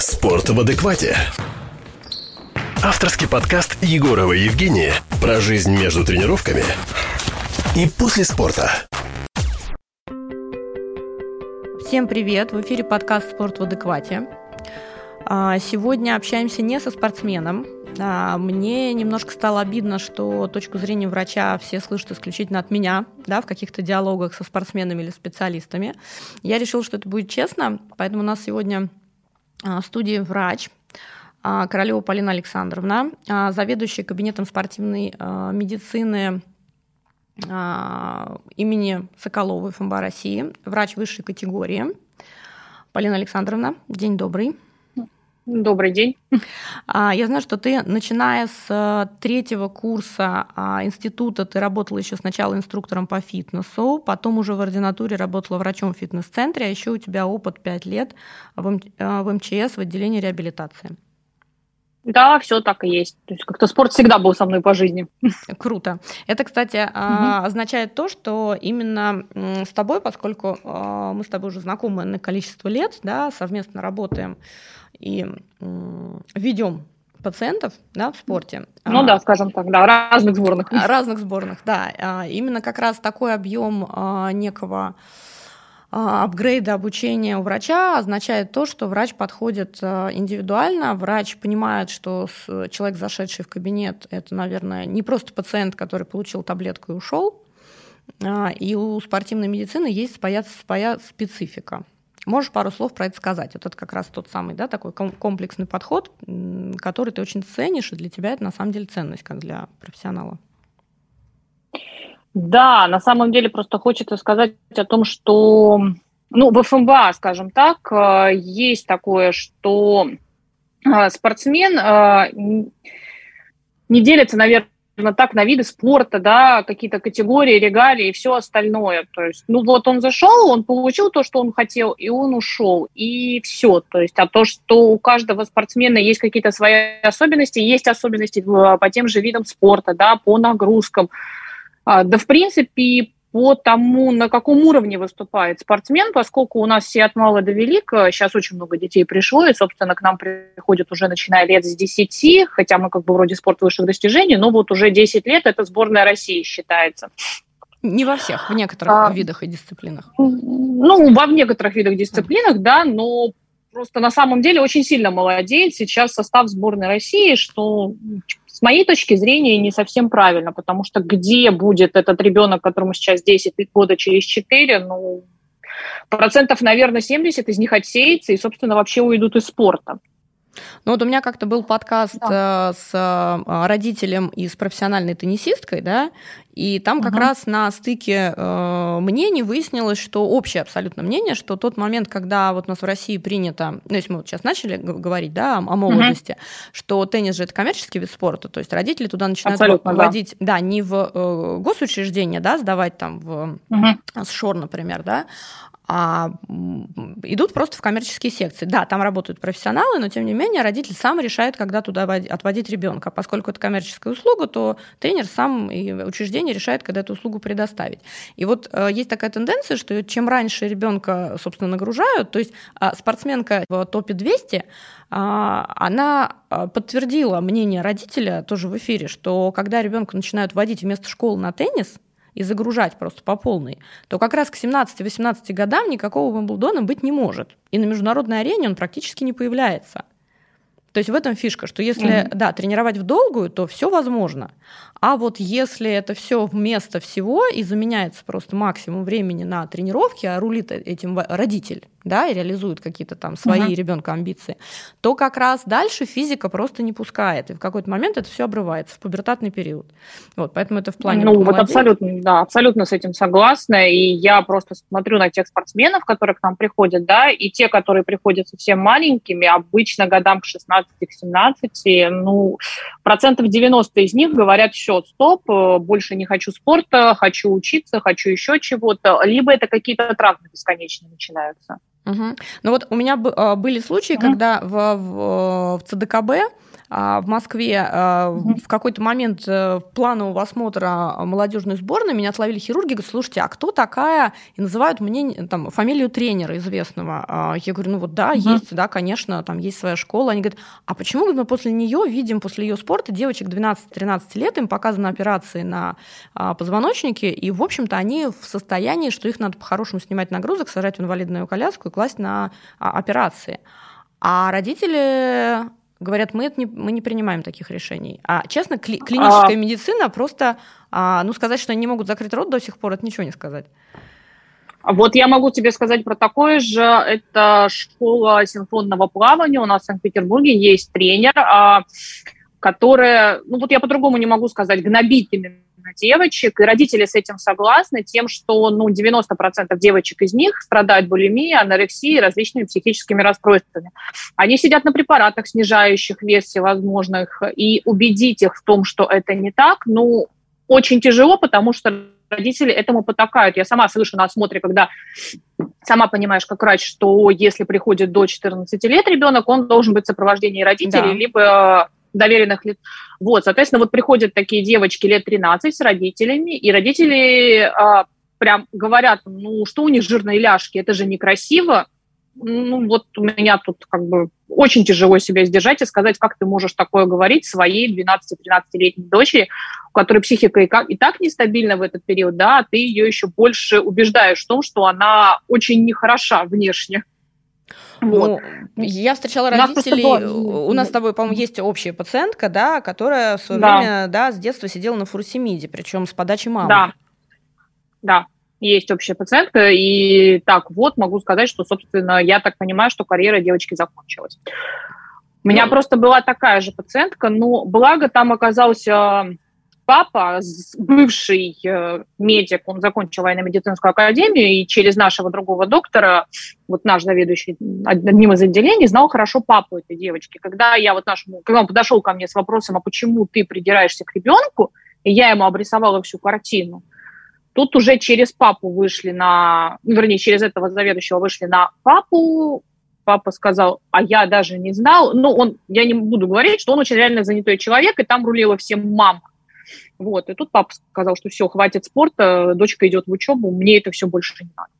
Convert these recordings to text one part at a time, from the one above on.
Спорт в адеквате. Авторский подкаст Егорова Евгения про жизнь между тренировками и после спорта. Всем привет! В эфире подкаст «Спорт в адеквате». А, сегодня общаемся не со спортсменом. А, мне немножко стало обидно, что точку зрения врача все слышат исключительно от меня, да, в каких-то диалогах со спортсменами или специалистами. Я решила, что это будет честно, поэтому у нас сегодня студии врач, Королева Полина Александровна, заведующая кабинетом спортивной медицины имени Соколовой ФМБА России, врач высшей категории. Полина Александровна, день добрый. Добрый день. А, я знаю, что ты, начиная с э, третьего курса а, института, ты работала еще сначала инструктором по фитнесу, потом уже в ординатуре работала врачом в фитнес-центре, а еще у тебя опыт 5 лет в МЧС э, в отделении реабилитации. Да, все так и есть. То есть как-то спорт всегда был со мной по жизни. Круто. Это, кстати, угу. означает то, что именно с тобой, поскольку мы с тобой уже знакомы на количество лет, да, совместно работаем и ведем пациентов да, в спорте. Ну да, скажем так, да, разных сборных. Разных сборных, да. А, именно как раз такой объем а, некого а, апгрейда обучения у врача означает то, что врач подходит индивидуально, врач понимает, что человек, зашедший в кабинет, это, наверное, не просто пациент, который получил таблетку и ушел, и у спортивной медицины есть своя, своя специфика. Можешь пару слов про это сказать? Вот это как раз тот самый, да, такой комплексный подход, который ты очень ценишь, и для тебя это на самом деле ценность, как для профессионала. Да, на самом деле просто хочется сказать о том, что, ну, в ФМБА, скажем так, э, есть такое, что э, спортсмен э, не делится, наверное, так на виды спорта, да, какие-то категории, регалии и все остальное. То есть, ну вот он зашел, он получил то, что он хотел, и он ушел, и все. То есть, а то, что у каждого спортсмена есть какие-то свои особенности, есть особенности по тем же видам спорта, да, по нагрузкам. А, да, в принципе, по тому, на каком уровне выступает спортсмен, поскольку у нас все от мала до велика, сейчас очень много детей пришло, и, собственно, к нам приходят уже начиная лет с 10, хотя мы как бы вроде спорт высших достижений, но вот уже 10 лет это сборная России считается. Не во всех, в некоторых а, видах и дисциплинах. Ну, во некоторых видах дисциплинах, да, но просто на самом деле очень сильно молодеет сейчас состав сборной России, что с моей точки зрения, не совсем правильно, потому что где будет этот ребенок, которому сейчас 10 года через 4, ну, процентов, наверное, 70 из них отсеется и, собственно, вообще уйдут из спорта. Ну вот у меня как-то был подкаст да. Э, с э, родителем и с профессиональной теннисисткой, да, и там как угу. раз на стыке э, мнений выяснилось, что общее абсолютно мнение, что тот момент, когда вот у нас в России принято, ну если мы вот сейчас начали говорить, да, о молодости, угу. что теннис же это коммерческий вид спорта, то есть родители туда начинают абсолютно, вводить, да. да, не в э, госучреждения, да, сдавать там в угу. СШОР, например, да, а идут просто в коммерческие секции. Да, там работают профессионалы, но тем не менее родитель сам решает, когда туда отводить ребенка. Поскольку это коммерческая услуга, то тренер сам и учреждение решает, когда эту услугу предоставить. И вот э, есть такая тенденция, что чем раньше ребенка, собственно, нагружают, то есть э, спортсменка в топе 200, э, она э, подтвердила мнение родителя тоже в эфире, что когда ребенка начинают водить вместо школы на теннис, и загружать просто по полной, то как раз к 17-18 годам никакого Вимблдона быть не может. И на международной арене он практически не появляется. То есть в этом фишка, что если, mm-hmm. да, тренировать в долгую, то все возможно. А вот если это все вместо всего и заменяется просто максимум времени на тренировки, а рулит этим родитель, да, и реализует какие-то там свои uh-huh. ребенка амбиции, то как раз дальше физика просто не пускает, и в какой-то момент это все обрывается в пубертатный период. Вот, поэтому это в плане. Ну вот абсолютно, да, абсолютно с этим согласна, и я просто смотрю на тех спортсменов, которые к нам приходят, да, и те, которые приходят совсем маленькими, обычно годам к 16 к 17, ну процентов 90 из них говорят, все, стоп, э, больше не хочу спорта, хочу учиться, хочу еще чего-то, либо это какие-то травмы бесконечные начинаются. Угу. Ну вот у меня а, были случаи, угу. когда в, в, в ЦДКБ в Москве а, в какой-то момент э, планового осмотра молодежной сборной меня отловили хирурги, говорят, слушайте, а кто такая? И называют мне там фамилию тренера известного. А, я говорю, ну вот да, угу. есть, да, конечно, там есть своя школа. Они говорят, а почему мы после нее видим, после ее спорта девочек 12-13 лет, им показаны операции на позвоночнике, и, в общем-то, они в состоянии, что их надо по-хорошему снимать нагрузок, сажать в инвалидную коляску и класть на операции. А родители говорят, мы, не, мы не принимаем таких решений. А честно, кли, клиническая а... медицина просто, а, ну, сказать, что они не могут закрыть рот до сих пор, это ничего не сказать. Вот я могу тебе сказать про такое же. Это школа синхронного плавания. У нас в Санкт-Петербурге есть тренер, а, которая, ну вот я по-другому не могу сказать, гнобит именно девочек, и родители с этим согласны, тем, что ну, 90% девочек из них страдают булимией, анорексией, различными психическими расстройствами. Они сидят на препаратах, снижающих вес всевозможных, и убедить их в том, что это не так, ну, очень тяжело, потому что родители этому потакают. Я сама слышу на осмотре, когда сама понимаешь, как врач, что если приходит до 14 лет ребенок, он должен быть в сопровождении родителей, да. либо доверенных лиц. Вот, соответственно, вот приходят такие девочки лет 13 с родителями, и родители а, прям говорят, ну, что у них жирные ляжки, это же некрасиво. Ну, вот у меня тут как бы очень тяжело себя сдержать и сказать, как ты можешь такое говорить своей 12-13-летней дочери, у которой психика и, как, и так нестабильна в этот период, да, а ты ее еще больше убеждаешь в том, что она очень нехороша внешне. Вот. Ну, я встречала родителей. У нас с тобой, по-моему, есть общая пациентка, да, которая в свое да. время, да, с детства сидела на фурсимиде, причем с подачи мамы. Да, да, есть общая пациентка, и так вот могу сказать, что, собственно, я так понимаю, что карьера девочки закончилась. У меня ну, просто была такая же пациентка, но благо там оказался папа, бывший э, медик, он закончил военно-медицинскую академию, и через нашего другого доктора, вот наш заведующий одним из отделений, знал хорошо папу этой девочки. Когда я вот нашему, когда он подошел ко мне с вопросом, а почему ты придираешься к ребенку, и я ему обрисовала всю картину, тут уже через папу вышли на, ну, вернее, через этого заведующего вышли на папу, папа сказал, а я даже не знал. Ну, он, я не буду говорить, что он очень реально занятой человек, и там рулила всем мама. Вот. И тут папа сказал, что все, хватит спорта, дочка идет в учебу, мне это все больше не надо.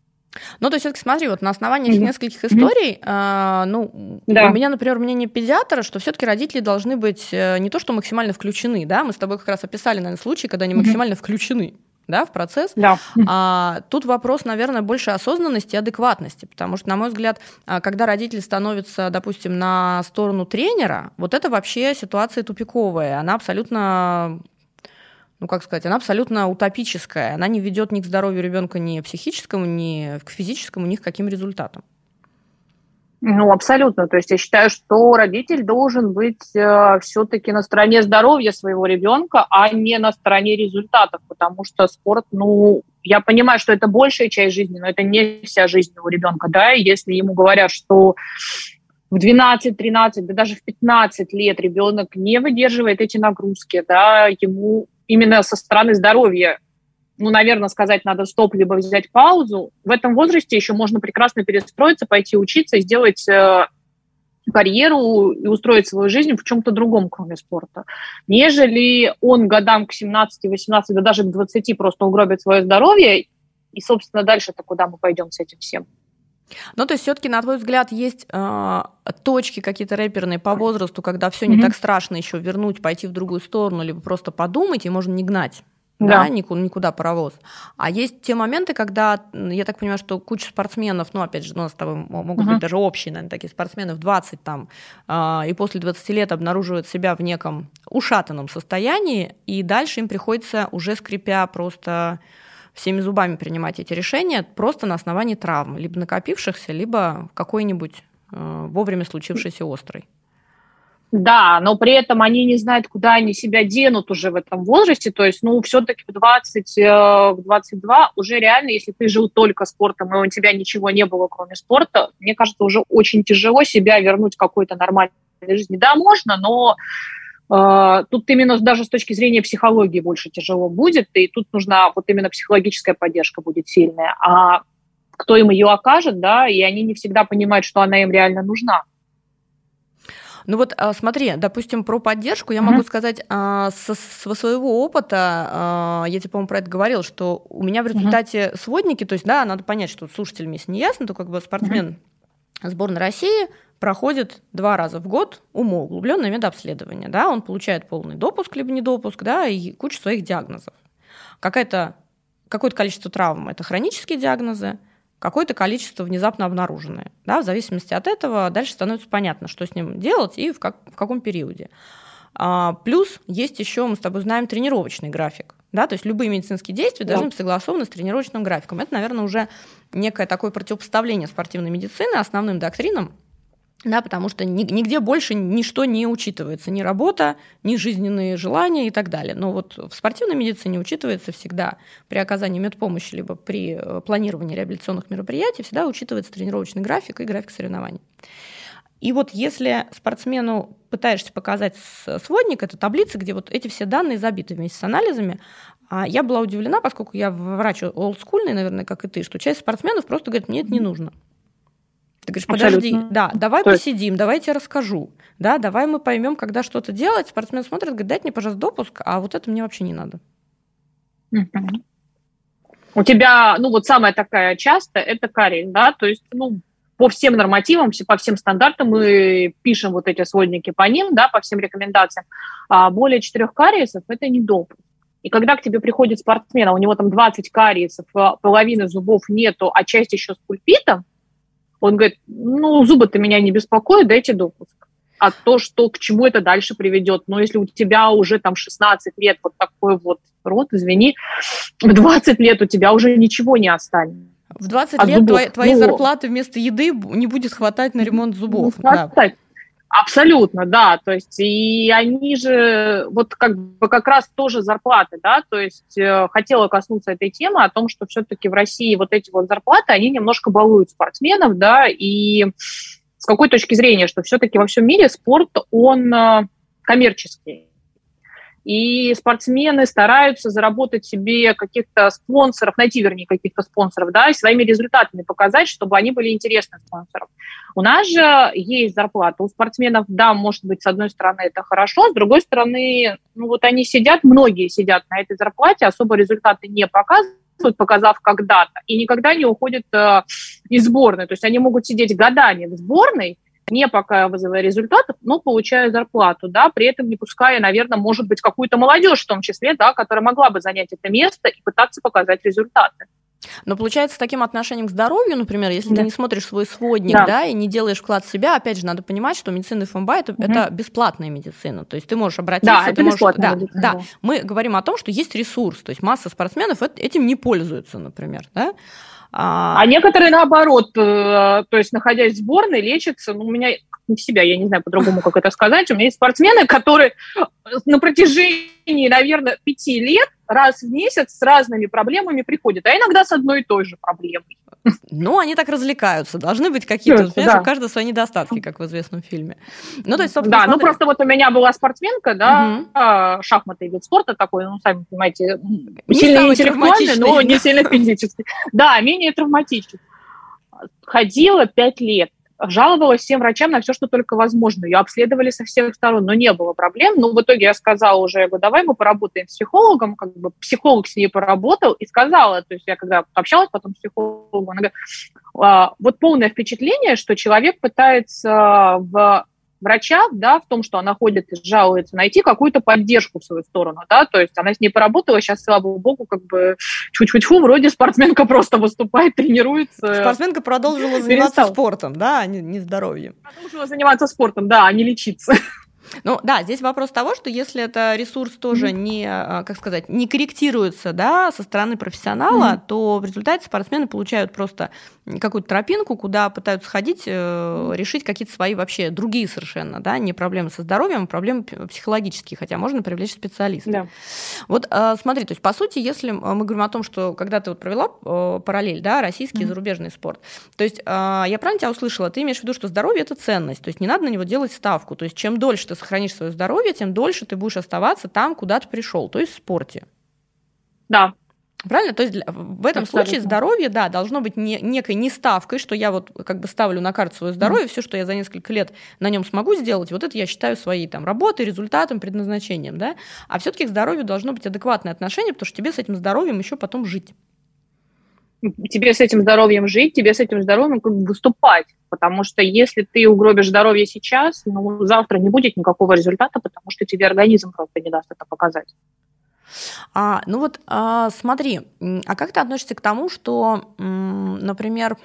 Ну, то есть, все-таки смотри, вот на основании mm-hmm. нескольких историй, mm-hmm. э, ну, да. у меня, например, мнение педиатра, что все-таки родители должны быть э, не то, что максимально включены, да, мы с тобой как раз описали, наверное, случаи, когда они mm-hmm. максимально включены да, в процесс. Да. А, тут вопрос, наверное, больше осознанности и адекватности, потому что, на мой взгляд, а, когда родитель становится, допустим, на сторону тренера, вот это вообще ситуация тупиковая, она абсолютно ну, как сказать, она абсолютно утопическая. Она не ведет ни к здоровью ребенка, ни психическому, ни к физическому, ни к каким результатам. Ну, абсолютно. То есть я считаю, что родитель должен быть э, все-таки на стороне здоровья своего ребенка, а не на стороне результатов, потому что спорт, ну, я понимаю, что это большая часть жизни, но это не вся жизнь у ребенка, да, и если ему говорят, что в 12, 13, да даже в 15 лет ребенок не выдерживает эти нагрузки, да, ему именно со стороны здоровья, ну, наверное, сказать надо стоп, либо взять паузу. В этом возрасте еще можно прекрасно перестроиться, пойти учиться сделать э, карьеру и устроить свою жизнь в чем-то другом, кроме спорта. Нежели он годам к 17, 18, да даже к 20 просто угробит свое здоровье, и, собственно, дальше-то куда мы пойдем с этим всем? Ну, то есть, все-таки, на твой взгляд, есть э, точки какие-то рэперные по возрасту, когда все mm-hmm. не так страшно еще вернуть, пойти в другую сторону, либо просто подумать, и можно не гнать. Да. да, никуда, никуда паровоз. А есть те моменты, когда, я так понимаю, что куча спортсменов, ну, опять же, у нас с тобой могут uh-huh. быть даже общие, наверное, такие спортсмены в 20 там, э, и после 20 лет обнаруживают себя в неком ушатанном состоянии, и дальше им приходится уже скрипя просто всеми зубами принимать эти решения просто на основании травм, либо накопившихся, либо какой-нибудь э, вовремя случившейся острой. Да, но при этом они не знают, куда они себя денут уже в этом возрасте. То есть, ну, все-таки в 20, э, в 22 уже реально, если ты жил только спортом, и у тебя ничего не было, кроме спорта, мне кажется, уже очень тяжело себя вернуть в какой-то нормальной жизни. Да, можно, но тут именно даже с точки зрения психологии больше тяжело будет, и тут нужна вот именно психологическая поддержка будет сильная. А кто им ее окажет, да, и они не всегда понимают, что она им реально нужна. Ну вот а, смотри, допустим, про поддержку я mm-hmm. могу сказать а, со, со своего опыта, а, я тебе, по-моему, про это говорил, что у меня в результате mm-hmm. сводники, то есть, да, надо понять, что слушателям, если не ясно, то как бы спортсмен сборной России проходит два раза в год умоуглубленное медобследование, да, он получает полный допуск либо недопуск, да, и кучу своих диагнозов. Какое-то количество травм – это хронические диагнозы, какое-то количество внезапно обнаруженное. Да, в зависимости от этого дальше становится понятно, что с ним делать и в, как, в каком периоде. А, плюс есть еще, мы с тобой знаем, тренировочный график. Да, то есть любые медицинские действия да. должны быть согласованы с тренировочным графиком. Это, наверное, уже некое такое противопоставление спортивной медицины основным доктринам, да, потому что нигде больше ничто не учитывается, ни работа, ни жизненные желания и так далее. Но вот в спортивной медицине учитывается всегда при оказании медпомощи либо при э, планировании реабилитационных мероприятий всегда учитывается тренировочный график и график соревнований. И вот если спортсмену пытаешься показать сводник, это таблица, где вот эти все данные забиты вместе с анализами, а я была удивлена, поскольку я врач олдскульный, наверное, как и ты, что часть спортсменов просто говорит, мне это не нужно. Ты говоришь, подожди, Абсолютно. да, давай То посидим, давай я тебе расскажу. Да, давай мы поймем, когда что-то делать. Спортсмен смотрит, говорит, дайте мне, пожалуйста, допуск, а вот это мне вообще не надо. У тебя, ну вот самая такая частая, это кариес, да, то есть, ну, по всем нормативам, по всем стандартам мы пишем вот эти сводники по ним, да, по всем рекомендациям. А более четырех кариесов – это не допуск. И когда к тебе приходит спортсмен, а у него там 20 кариесов, а половины зубов нету, а часть еще с пульпитом, он говорит, ну, зубы-то меня не беспокоят, дайте допуск. А то, что к чему это дальше приведет. Но если у тебя уже там 16 лет вот такой вот рот, извини, в 20 лет у тебя уже ничего не останется. В 20 лет зубов. твои, твоей ну, зарплаты вместо еды не будет хватать на ремонт зубов. Да. Абсолютно, да. То есть и они же вот как бы как раз тоже зарплаты, да. То есть э, хотела коснуться этой темы о том, что все-таки в России вот эти вот зарплаты, они немножко балуют спортсменов, да. И с какой точки зрения, что все-таки во всем мире спорт, он э, коммерческий и спортсмены стараются заработать себе каких-то спонсоров, найти, вернее, каких-то спонсоров, да, и своими результатами показать, чтобы они были интересны спонсорам. У нас же есть зарплата. У спортсменов, да, может быть, с одной стороны это хорошо, с другой стороны, ну вот они сидят, многие сидят на этой зарплате, особо результаты не показывают, показав когда-то, и никогда не уходят э, из сборной. То есть они могут сидеть годами в сборной, не показывая результатов, но получая зарплату, да, при этом не пуская, наверное, может быть, какую-то молодежь в том числе, да, которая могла бы занять это место и пытаться показать результаты. Но получается, с таким отношением к здоровью, например, если да. ты не смотришь свой сводник, да. да, и не делаешь вклад в себя, опять же, надо понимать, что медицина ФМБА это, угу. это бесплатная медицина. То есть ты можешь обратиться, да, ты можешь. Да, медицина, да, да. Мы говорим о том, что есть ресурс. То есть масса спортсменов этим не пользуются, например. Да? А, а некоторые наоборот, э, то есть находясь в сборной, лечатся, ну, у меня не себя, я не знаю по-другому, как это сказать, у меня есть спортсмены, которые на протяжении, наверное, пяти лет раз в месяц с разными проблемами приходят, а иногда с одной и той же проблемой. Ну, они так развлекаются. Должны быть какие-то, да. у каждого свои недостатки, как в известном фильме. Ну, то есть, собственно, Да, ну, смотри... ну просто вот у меня была спортсменка, да, угу. шахматы вид спорта такой, ну, сами понимаете, не сильно интеллектуальный, но не сильно физический. Да, менее травматичный. Ходила пять лет жаловалась всем врачам на все, что только возможно. Ее обследовали со всех сторон, но не было проблем. Но в итоге я сказала уже, я говорю, давай мы поработаем с психологом. Как бы психолог с ней поработал и сказала, то есть я когда общалась потом с психологом, она говорит, «А, вот полное впечатление, что человек пытается в врача, да, в том, что она ходит и жалуется, найти какую-то поддержку в свою сторону, да, то есть она с ней поработала, сейчас, слава богу, как бы чуть-чуть-фу, вроде спортсменка просто выступает, тренируется. Спортсменка продолжила заниматься перестал. спортом, да, а не, не здоровьем. Продолжила заниматься спортом, да, а не лечиться. Ну да, здесь вопрос того, что если это ресурс тоже mm-hmm. не, а, как сказать, не корректируется, да, со стороны профессионала, mm-hmm. то в результате спортсмены получают просто какую-то тропинку, куда пытаются ходить, э, решить какие-то свои вообще другие совершенно, да, не проблемы со здоровьем, а проблемы психологические, хотя можно привлечь специалиста. Да. Вот э, смотри, то есть по сути, если мы говорим о том, что когда ты вот провела э, параллель, да, российский mm-hmm. и зарубежный спорт, то есть я правильно тебя услышала, ты имеешь в виду, что здоровье это ценность, то есть не надо на него делать ставку, то есть чем дольше ты сохранишь свое здоровье, тем дольше ты будешь оставаться там, куда ты пришел, то есть в спорте. Да, Правильно? То есть для, в этом Абсолютно. случае здоровье, да, должно быть не, некой неставкой, что я вот как бы ставлю на карту свое здоровье, mm. все, что я за несколько лет на нем смогу сделать, вот это я считаю своей там работой, результатом, предназначением, да. А все-таки к здоровью должно быть адекватное отношение, потому что тебе с этим здоровьем еще потом жить. Тебе с этим здоровьем жить, тебе с этим здоровьем как бы выступать. Потому что если ты угробишь здоровье сейчас, ну, завтра не будет никакого результата, потому что тебе организм просто не даст это показать. А, ну вот а, смотри, а как ты относишься к тому, что, например,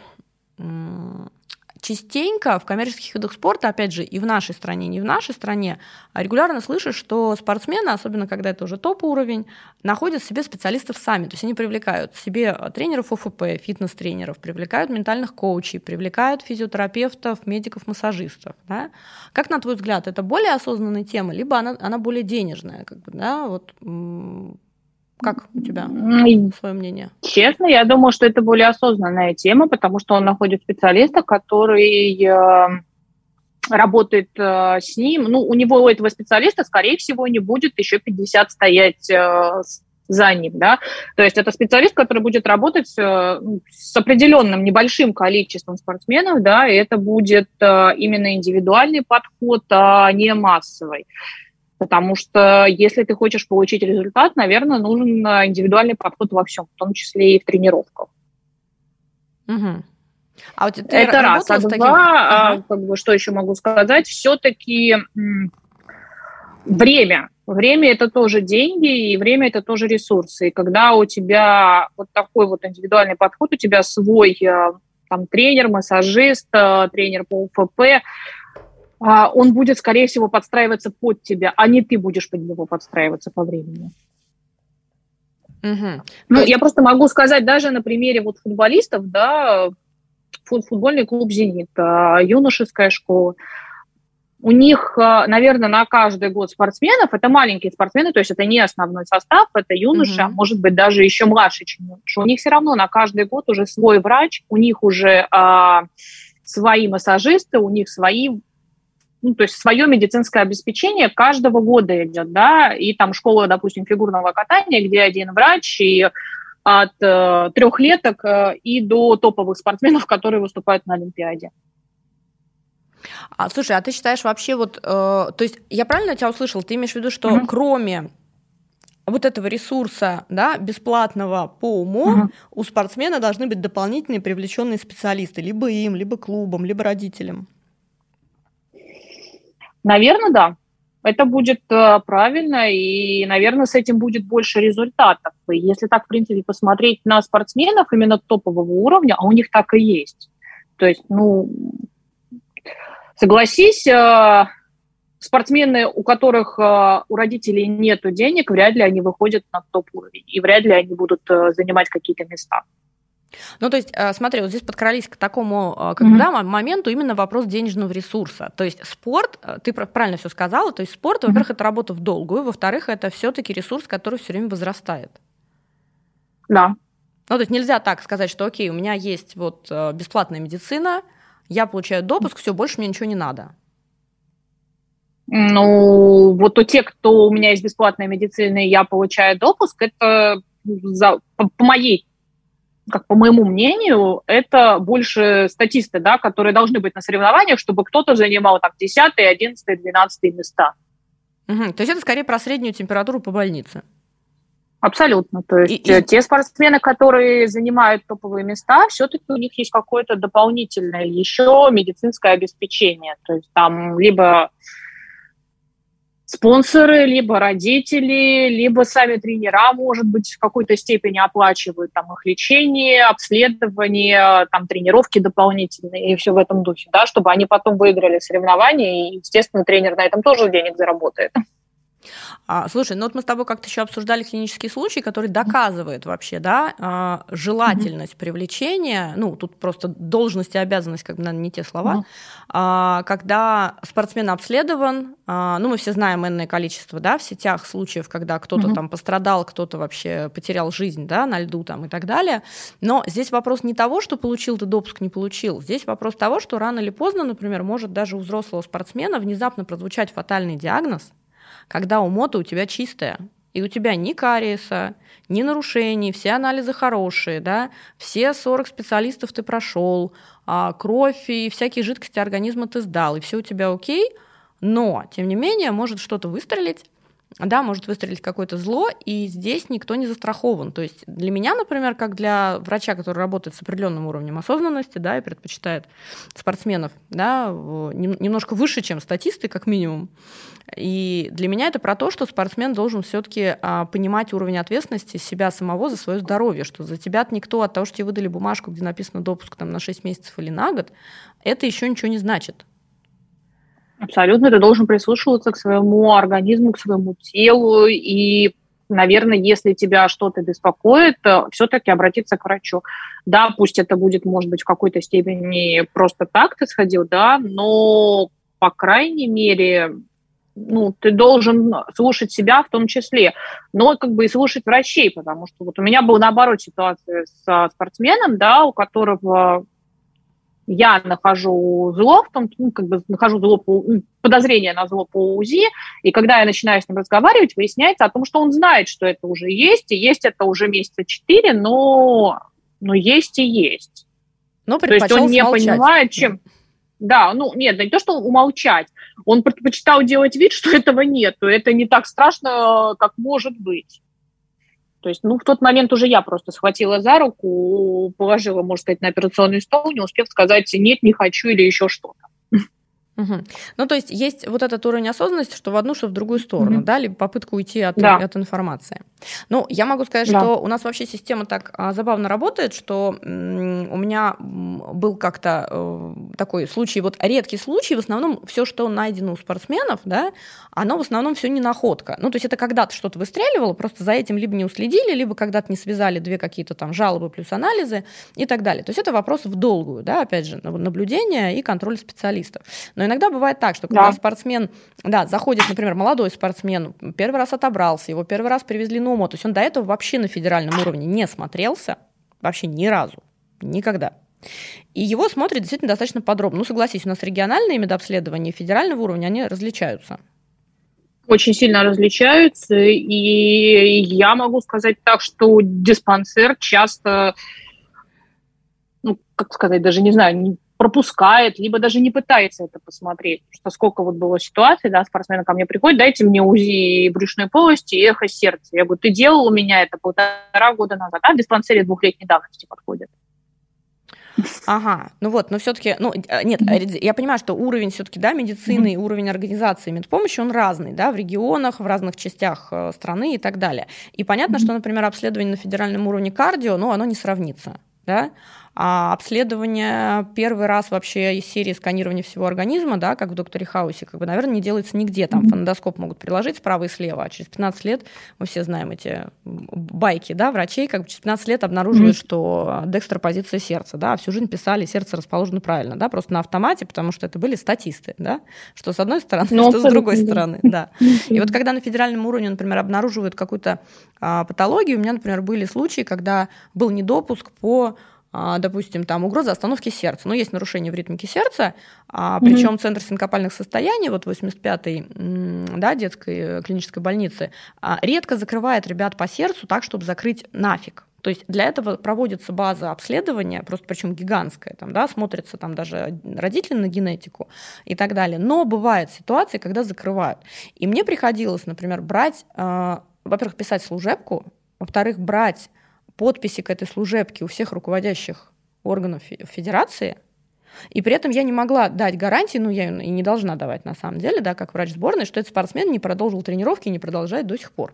частенько в коммерческих видах спорта, опять же, и в нашей стране, не в нашей стране, регулярно слышишь, что спортсмены, особенно когда это уже топ-уровень, находят себе специалистов сами. То есть они привлекают себе тренеров ОФП, фитнес-тренеров, привлекают ментальных коучей, привлекают физиотерапевтов, медиков-массажистов. Да? Как, на твой взгляд, это более осознанная тема, либо она, она более денежная? Как бы, да? вот, как у тебя свое мнение? Честно, я думаю, что это более осознанная тема, потому что он находит специалиста, который э, работает э, с ним. Ну, у него, у этого специалиста, скорее всего, не будет еще 50 стоять э, за ним, да, то есть это специалист, который будет работать ну, с определенным небольшим количеством спортсменов, да, и это будет именно индивидуальный подход, а не массовый. Потому что если ты хочешь получить результат, наверное, нужен э, индивидуальный подход во всем, в том числе и в тренировках. Угу. А вот Это раз. А таким... два, ага. как бы, что еще могу сказать, все-таки время. Время это тоже деньги, и время это тоже ресурсы. И когда у тебя вот такой вот индивидуальный подход, у тебя свой э, там тренер, массажист, э, тренер по УФП, он будет, скорее всего, подстраиваться под тебя, а не ты будешь под него подстраиваться по времени. Угу. Ну, есть... я просто могу сказать даже на примере вот футболистов, да, футбольный клуб «Зенит», а, юношеская школа. У них, а, наверное, на каждый год спортсменов, это маленькие спортсмены, то есть это не основной состав, это юноши, угу. а может быть даже еще младше, чем юноши. У них все равно на каждый год уже свой врач, у них уже а, свои массажисты, у них свои ну, то есть свое медицинское обеспечение каждого года идет, да, и там школа, допустим, фигурного катания, где один врач, и от э, трехлеток э, и до топовых спортсменов, которые выступают на Олимпиаде. А, слушай, а ты считаешь вообще вот, э, то есть я правильно тебя услышал, ты имеешь в виду, что mm-hmm. кроме вот этого ресурса, да, бесплатного по уму, mm-hmm. у спортсмена должны быть дополнительные привлеченные специалисты, либо им, либо клубам, либо родителям? Наверное, да. Это будет э, правильно, и, наверное, с этим будет больше результатов. И если так, в принципе, посмотреть на спортсменов именно топового уровня, а у них так и есть. То есть, ну, согласись, э, спортсмены, у которых э, у родителей нет денег, вряд ли они выходят на топ-уровень, и вряд ли они будут занимать какие-то места. Ну, то есть, э, смотри, вот здесь подкрались к такому э, как mm-hmm. моменту именно вопрос денежного ресурса. То есть спорт, э, ты правильно все сказала, то есть спорт, mm-hmm. во-первых, это работа в долгую, во-вторых, это все-таки ресурс, который все время возрастает. Да. Ну, то есть нельзя так сказать, что окей, у меня есть вот бесплатная медицина, я получаю допуск, все, больше мне ничего не надо. Ну, вот у тех, кто у меня есть бесплатная медицина, и я получаю допуск, это за, по, по моей как по моему мнению, это больше статисты, да, которые должны быть на соревнованиях, чтобы кто-то занимал там 10, 11, 12 места. Угу. То есть это скорее про среднюю температуру по больнице. Абсолютно. То есть и, те спортсмены, которые занимают топовые места, все-таки у них есть какое-то дополнительное еще медицинское обеспечение. То есть там либо спонсоры, либо родители, либо сами тренера, может быть, в какой-то степени оплачивают там их лечение, обследование, там тренировки дополнительные и все в этом духе, да, чтобы они потом выиграли соревнования, и, естественно, тренер на этом тоже денег заработает. А, слушай, ну вот мы с тобой как-то еще обсуждали клинический случай, который доказывает вообще, да, а, желательность mm-hmm. привлечения, ну тут просто должность и обязанность, как бы, наверное, не те слова, mm-hmm. а, когда спортсмен обследован, а, ну мы все знаем энное количество, да, в сетях случаев, когда кто-то mm-hmm. там пострадал, кто-то вообще потерял жизнь, да, на льду там и так далее, но здесь вопрос не того, что получил ты допуск, не получил, здесь вопрос того, что рано или поздно, например, может даже у взрослого спортсмена внезапно прозвучать фатальный диагноз, когда у мото у тебя чистая, и у тебя ни кариеса, ни нарушений, все анализы хорошие, да, все 40 специалистов ты прошел, а, кровь и всякие жидкости организма ты сдал, и все у тебя окей, но, тем не менее, может что-то выстрелить, да, может выстрелить какое-то зло, и здесь никто не застрахован. То есть для меня, например, как для врача, который работает с определенным уровнем осознанности, да, и предпочитает спортсменов, да, немножко выше, чем статисты, как минимум. И для меня это про то, что спортсмен должен все-таки а, понимать уровень ответственности себя самого за свое здоровье, что за тебя никто от того, что тебе выдали бумажку, где написано допуск там, на 6 месяцев или на год, это еще ничего не значит. Абсолютно, ты должен прислушиваться к своему организму, к своему телу и наверное, если тебя что-то беспокоит, все-таки обратиться к врачу. Да, пусть это будет, может быть, в какой-то степени просто так ты сходил, да, но, по крайней мере, ну, ты должен слушать себя в том числе, но как бы и слушать врачей, потому что вот у меня была наоборот ситуация с спортсменом, да, у которого я нахожу зло в том, ну, как бы нахожу зло по, ну, подозрение на зло по УЗИ, и когда я начинаю с ним разговаривать, выясняется о том, что он знает, что это уже есть, и есть это уже месяца четыре, но, но есть и есть. Но то есть он не смолчать. понимает, чем... Да, ну нет, не то, что умолчать. Он предпочитал делать вид, что этого нет. Это не так страшно, как может быть. То есть, ну, в тот момент уже я просто схватила за руку, положила, можно сказать, на операционный стол, не успев сказать «нет, не хочу» или еще что-то. Угу. Ну, то есть есть вот этот уровень осознанности, что в одну, что в другую сторону, угу. да, либо попытка уйти от, да. от информации. Ну, я могу сказать, да. что у нас вообще система так а, забавно работает, что м, у меня был как-то э, такой случай, вот редкий случай, в основном все, что найдено у спортсменов, да, оно в основном все не находка. Ну, то есть это когда-то что-то выстреливало, просто за этим либо не уследили, либо когда-то не связали две какие-то там жалобы плюс анализы и так далее. То есть это вопрос в долгую, да, опять же, наблюдение и контроль специалистов. Но иногда бывает так, что когда да. спортсмен, да, заходит, например, молодой спортсмен, первый раз отобрался, его первый раз привезли на УМО, то есть он до этого вообще на федеральном уровне не смотрелся, вообще ни разу, никогда. И его смотрят действительно достаточно подробно. Ну, согласись, у нас региональные медобследования федерального уровня, они различаются очень сильно различаются, и я могу сказать так, что диспансер часто, ну, как сказать, даже не знаю, пропускает, либо даже не пытается это посмотреть. Что сколько вот было ситуаций, да, спортсмены ко мне приходят, дайте мне УЗИ брюшной полости и эхо сердца. Я говорю, ты делал у меня это полтора года назад, а в диспансере двухлетней давности подходит. Ага, ну вот, но все-таки, ну э, нет, я понимаю, что уровень все-таки, да, медицины и уровень организации медпомощи, он разный, да, в регионах, в разных частях э, страны и так далее. И понятно, что, например, обследование на федеральном уровне кардио, ну, оно не сравнится, да, а обследование первый раз вообще из серии сканирования всего организма, да, как в докторе Хаусе, как бы, наверное, не делается нигде. Там фонодоскоп могут приложить справа и слева, а через 15 лет, мы все знаем эти байки, да, врачей, как бы через 15 лет обнаруживают, mm-hmm. что декстропозиция сердца, да, всю жизнь писали, сердце расположено правильно, да, просто на автомате, потому что это были статисты, да, что с одной стороны, Но ну, что с другой стороны, да. И вот когда на федеральном уровне, например, обнаруживают какую-то а, патологию, у меня, например, были случаи, когда был недопуск по допустим, там угроза остановки сердца. Ну, есть нарушение в ритмике сердца, а, причем mm-hmm. Центр синкопальных состояний, вот 85-й да, детской э, клинической больницы, а, редко закрывает ребят по сердцу так, чтобы закрыть нафиг. То есть для этого проводится база обследования, просто причем гигантская, там, да, смотрится там даже родители на генетику и так далее. Но бывают ситуации, когда закрывают. И мне приходилось, например, брать, э, во-первых, писать служебку, во-вторых, брать подписи к этой служебке у всех руководящих органов федерации, и при этом я не могла дать гарантии, ну, я и не должна давать на самом деле, да, как врач сборной, что этот спортсмен не продолжил тренировки и не продолжает до сих пор.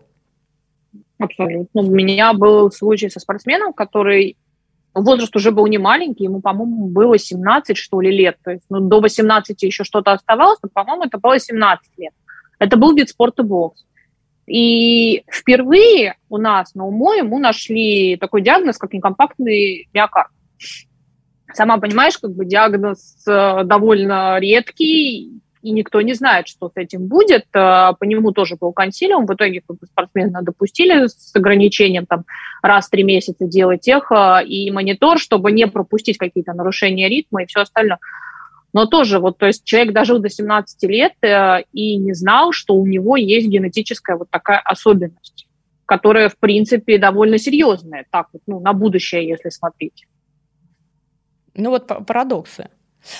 Абсолютно. У меня был случай со спортсменом, который возраст уже был не маленький, ему, по-моему, было 17, что ли, лет. То есть ну, до 18 еще что-то оставалось, но, по-моему, это было 17 лет. Это был вид спорта бокс. И впервые у нас на УМО ему нашли такой диагноз, как некомпактный миокард. Сама понимаешь, как бы диагноз э, довольно редкий, и никто не знает, что с этим будет. Э, по нему тоже был консилиум. В итоге как бы, спортсмена допустили с ограничением там, раз в три месяца делать эхо и монитор, чтобы не пропустить какие-то нарушения ритма и все остальное. Но тоже, вот, то есть человек дожил до 17 лет э, и не знал, что у него есть генетическая вот такая особенность. которая, в принципе, довольно серьезная, так вот, ну, на будущее, если смотреть. Ну вот парадоксы.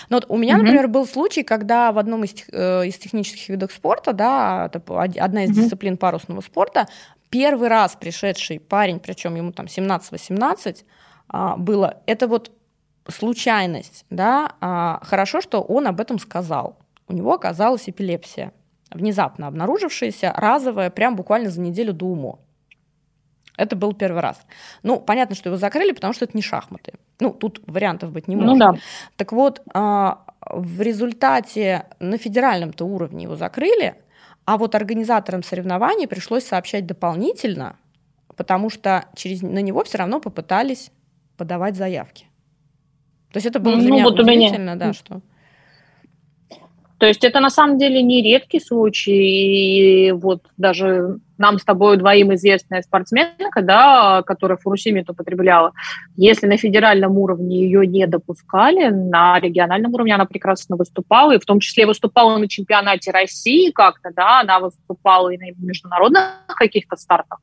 Ну, вот у меня, mm-hmm. например, был случай, когда в одном из, э, из технических видов спорта, да, одна из mm-hmm. дисциплин парусного спорта, первый раз пришедший парень, причем ему там 17-18 а, было, это вот случайность, да, а, хорошо, что он об этом сказал. У него оказалась эпилепсия, внезапно обнаружившаяся, разовая, прям буквально за неделю до УМО. Это был первый раз. Ну, понятно, что его закрыли, потому что это не шахматы. Ну, тут вариантов быть не ну может. Ну, да. Так вот, а, в результате на федеральном-то уровне его закрыли, а вот организаторам соревнований пришлось сообщать дополнительно, потому что через, на него все равно попытались подавать заявки. То есть это было для ну, меня вот удивительно, меня... да, что... То есть это на самом деле не редкий случай. И вот даже нам с тобой двоим известная спортсменка, да, которая фурусимид употребляла, если на федеральном уровне ее не допускали, на региональном уровне она прекрасно выступала, и в том числе выступала на чемпионате России как-то, да, она выступала и на международных каких-то стартах.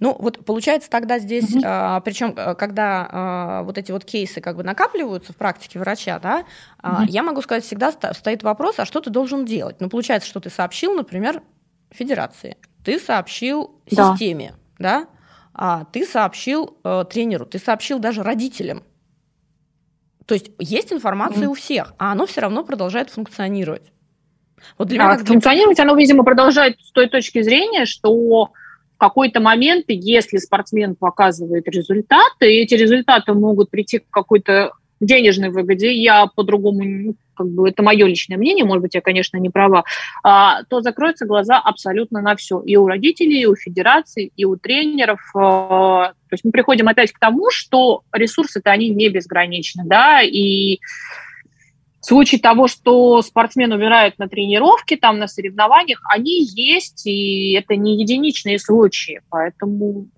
Ну, вот получается тогда здесь, угу. а, причем, э, когда а, вот эти вот кейсы как бы накапливаются в практике врача, да, угу. а, я могу сказать, всегда стоит вопрос, а что ты должен делать? Ну, получается, что ты сообщил, например, федерации, ты сообщил да. системе, да, а ты сообщил э, тренеру, ты сообщил даже родителям. То есть есть информация mm. у всех, а оно все равно продолжает функционировать. Вот для а, меня, функционировать оно, видимо, продолжает с той точки зрения, что какой-то момент, если спортсмен показывает результаты, и эти результаты могут прийти к какой-то денежной выгоде, я по-другому, ну, как бы это мое личное мнение, может быть, я, конечно, не права, а, то закроются глаза абсолютно на все. И у родителей, и у федерации, и у тренеров. А, то есть мы приходим опять к тому, что ресурсы-то они не безграничны, да, и в случае того, что спортсмен умирает на тренировке, там на соревнованиях, они есть, и это не единичные случаи, поэтому...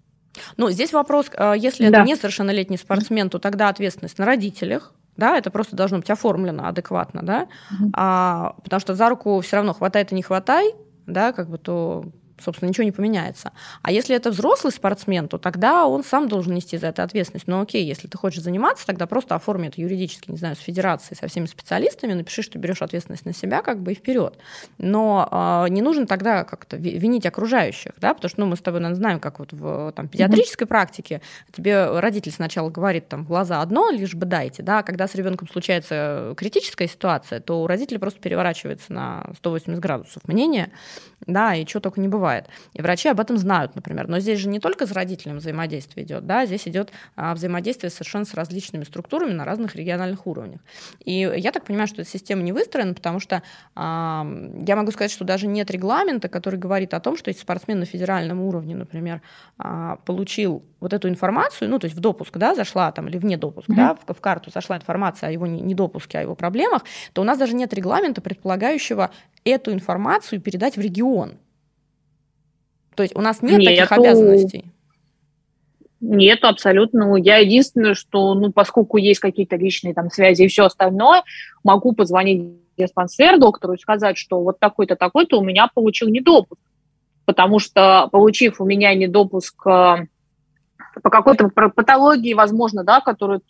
Ну, здесь вопрос, э, если да. это несовершеннолетний спортсмен, то тогда ответственность на родителях, да, это просто должно быть оформлено адекватно, да, угу. а, потому что за руку все равно хватает и не хватай, да, как бы то собственно, ничего не поменяется. А если это взрослый спортсмен, то тогда он сам должен нести за это ответственность. Ну окей, если ты хочешь заниматься, тогда просто оформи это юридически, не знаю, с федерацией, со всеми специалистами, напиши, что берешь ответственность на себя, как бы и вперед. Но э, не нужно тогда как-то винить окружающих, да, потому что ну, мы с тобой наверное, знаем, как вот в там, педиатрической mm-hmm. практике тебе родитель сначала говорит там глаза одно, лишь бы дайте, да, а когда с ребенком случается критическая ситуация, то у родителей просто переворачивается на 180 градусов мнение, да, и что только не бывает. И врачи об этом знают, например. Но здесь же не только с родителем взаимодействие идет, да, здесь идет а, взаимодействие совершенно с различными структурами на разных региональных уровнях. И я так понимаю, что эта система не выстроена, потому что а, я могу сказать, что даже нет регламента, который говорит о том, что если спортсмен на федеральном уровне, например, а, получил вот эту информацию, ну, то есть в допуск, да, зашла там, или вне допуск, mm-hmm. да, в, в карту зашла информация о его недопуске, о его проблемах, то у нас даже нет регламента, предполагающего эту информацию передать в регион. То есть у нас нет Нету. таких обязанностей. Нет, абсолютно. Ну, я единственное, что, ну, поскольку есть какие-то личные там связи и все остальное, могу позвонить диспансер доктору и сказать, что вот такой-то, такой-то у меня получил недопуск. Потому что, получив у меня недопуск э, по какой-то патологии, возможно, да, которую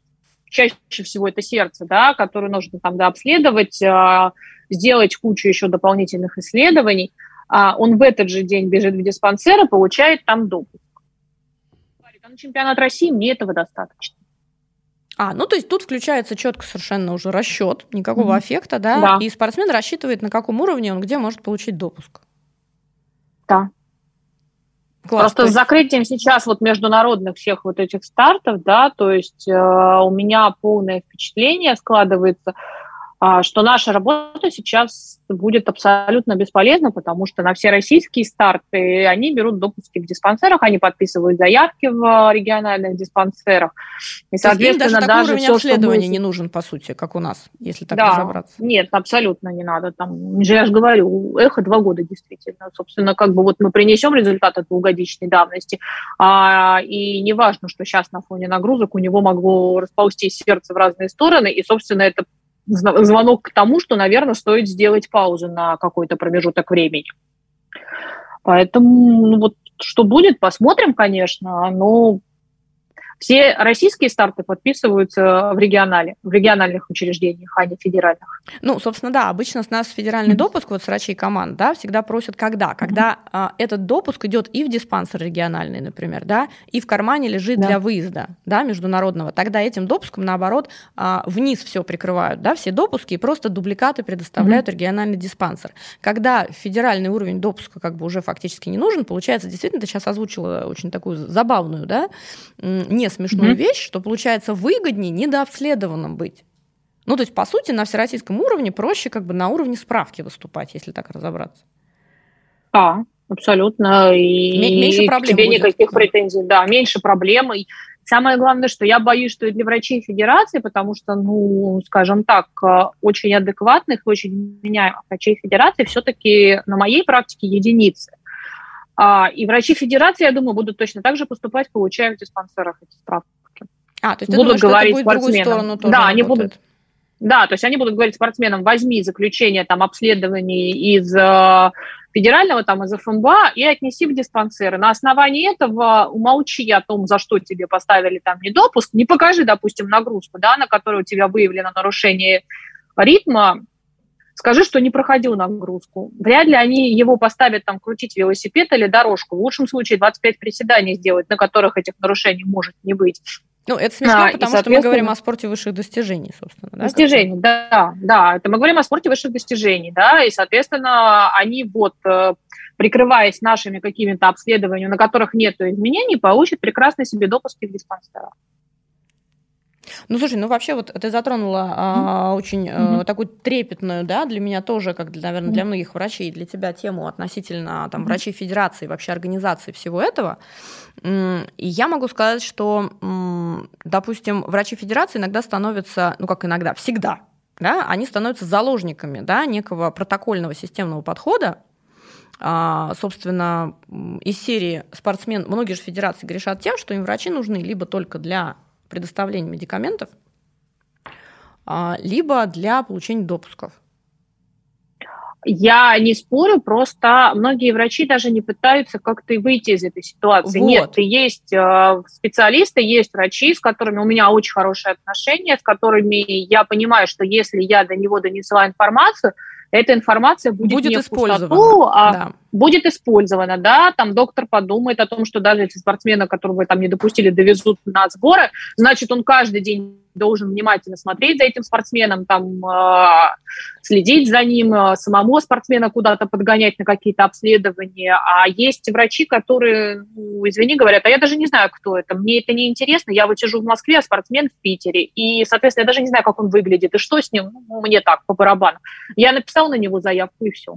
чаще всего это сердце, да, которое нужно там да, обследовать, э, сделать кучу еще дополнительных исследований, он в этот же день бежит в диспансер и получает там допуск. На чемпионат России мне этого достаточно. А, ну то есть тут включается четко совершенно уже расчет, никакого mm-hmm. эффекта, да? да, и спортсмен рассчитывает, на каком уровне он где может получить допуск. Да. Класс, Просто есть... с закрытием сейчас вот международных всех вот этих стартов, да, то есть э, у меня полное впечатление складывается, а, что наша работа сейчас будет абсолютно бесполезна, потому что на все российские старты они берут допуски в диспансерах, они подписывают заявки в региональных диспансерах. И, соответственно, даже, даже уровень все, обследования будет... не нужен, по сути, как у нас, если так да, разобраться. Нет, абсолютно не надо. Там, я же говорю, эхо два года действительно. Собственно, как бы вот мы принесем результаты двухгодичной давности, а, и неважно, что сейчас на фоне нагрузок у него могло расползтись сердце в разные стороны, и, собственно, это звонок к тому, что, наверное, стоит сделать паузу на какой-то промежуток времени. Поэтому, ну вот, что будет, посмотрим, конечно, но все российские старты подписываются в регионале, в региональных учреждениях, а не федеральных. Ну, собственно, да, обычно с нас федеральный допуск, вот с врачей команд, да, всегда просят когда? Когда а, этот допуск идет и в диспансер региональный, например, да, и в кармане лежит да. для выезда, да, международного. Тогда этим допуском, наоборот, а, вниз все прикрывают, да, все допуски, и просто дубликаты предоставляют mm-hmm. региональный диспансер. Когда федеральный уровень допуска как бы уже фактически не нужен, получается, действительно, ты сейчас озвучила очень такую забавную, да, не смешную mm-hmm. вещь, что получается выгоднее недообследованным быть. Ну, то есть, по сути, на всероссийском уровне проще как бы на уровне справки выступать, если так разобраться. Да, абсолютно. И меньше проблем. Тебе будет. никаких претензий. Да, меньше проблем. И самое главное, что я боюсь, что и для врачей Федерации, потому что, ну, скажем так, э, очень адекватных, очень меняемых врачей Федерации все-таки на моей практике единицы. А, и врачи Федерации, я думаю, будут точно так же поступать, получая в диспансерах эти справки. А, то есть будут думаешь, говорить это будет другую сторону тоже Да, они будут. Да, то есть они будут говорить спортсменам, возьми заключение там обследований из э, федерального, там, из ФМБА и отнеси в диспансеры. На основании этого умолчи о том, за что тебе поставили там недопуск, не покажи, допустим, нагрузку, да, на которую у тебя выявлено нарушение ритма, скажи, что не проходил нагрузку. Вряд ли они его поставят там крутить велосипед или дорожку. В лучшем случае 25 приседаний сделать, на которых этих нарушений может не быть. Ну, это смешно, а, потому что мы говорим о спорте высших достижений, собственно. Да, достижений, да, да. Это мы говорим о спорте высших достижений, да, и, соответственно, они вот, э, прикрываясь нашими какими-то обследованиями, на которых нет изменений, получат прекрасно себе допуски в диспансерах. Ну, слушай, ну вообще вот ты затронула а, очень а, такую трепетную, да, для меня тоже, как, для, наверное, для многих врачей, для тебя тему относительно там врачей федерации, вообще организации всего этого. И я могу сказать, что, допустим, врачи федерации иногда становятся, ну как иногда, всегда, да, они становятся заложниками, да, некого протокольного системного подхода, а, собственно, из серии спортсмен, многие же федерации грешат тем, что им врачи нужны либо только для предоставления медикаментов, а, либо для получения допусков. Я не спорю, просто многие врачи даже не пытаются как-то выйти из этой ситуации. Вот. Нет, есть э, специалисты, есть врачи, с которыми у меня очень хорошие отношения, с которыми я понимаю, что если я до него донесла информацию, эта информация будет, будет не использована. Пустоту, а да. Будет использована, да, там доктор подумает о том, что даже если спортсмена, которого там не допустили, довезут на сборы, значит, он каждый день должен внимательно смотреть за этим спортсменом, там, э, следить за ним, э, самому спортсмена куда-то подгонять на какие-то обследования. А есть врачи, которые, ну, извини, говорят, а я даже не знаю, кто это, мне это не интересно, я вот сижу в Москве, а спортсмен в Питере, и, соответственно, я даже не знаю, как он выглядит, и что с ним, ну, мне так, по барабану. Я написал на него заявку, и все.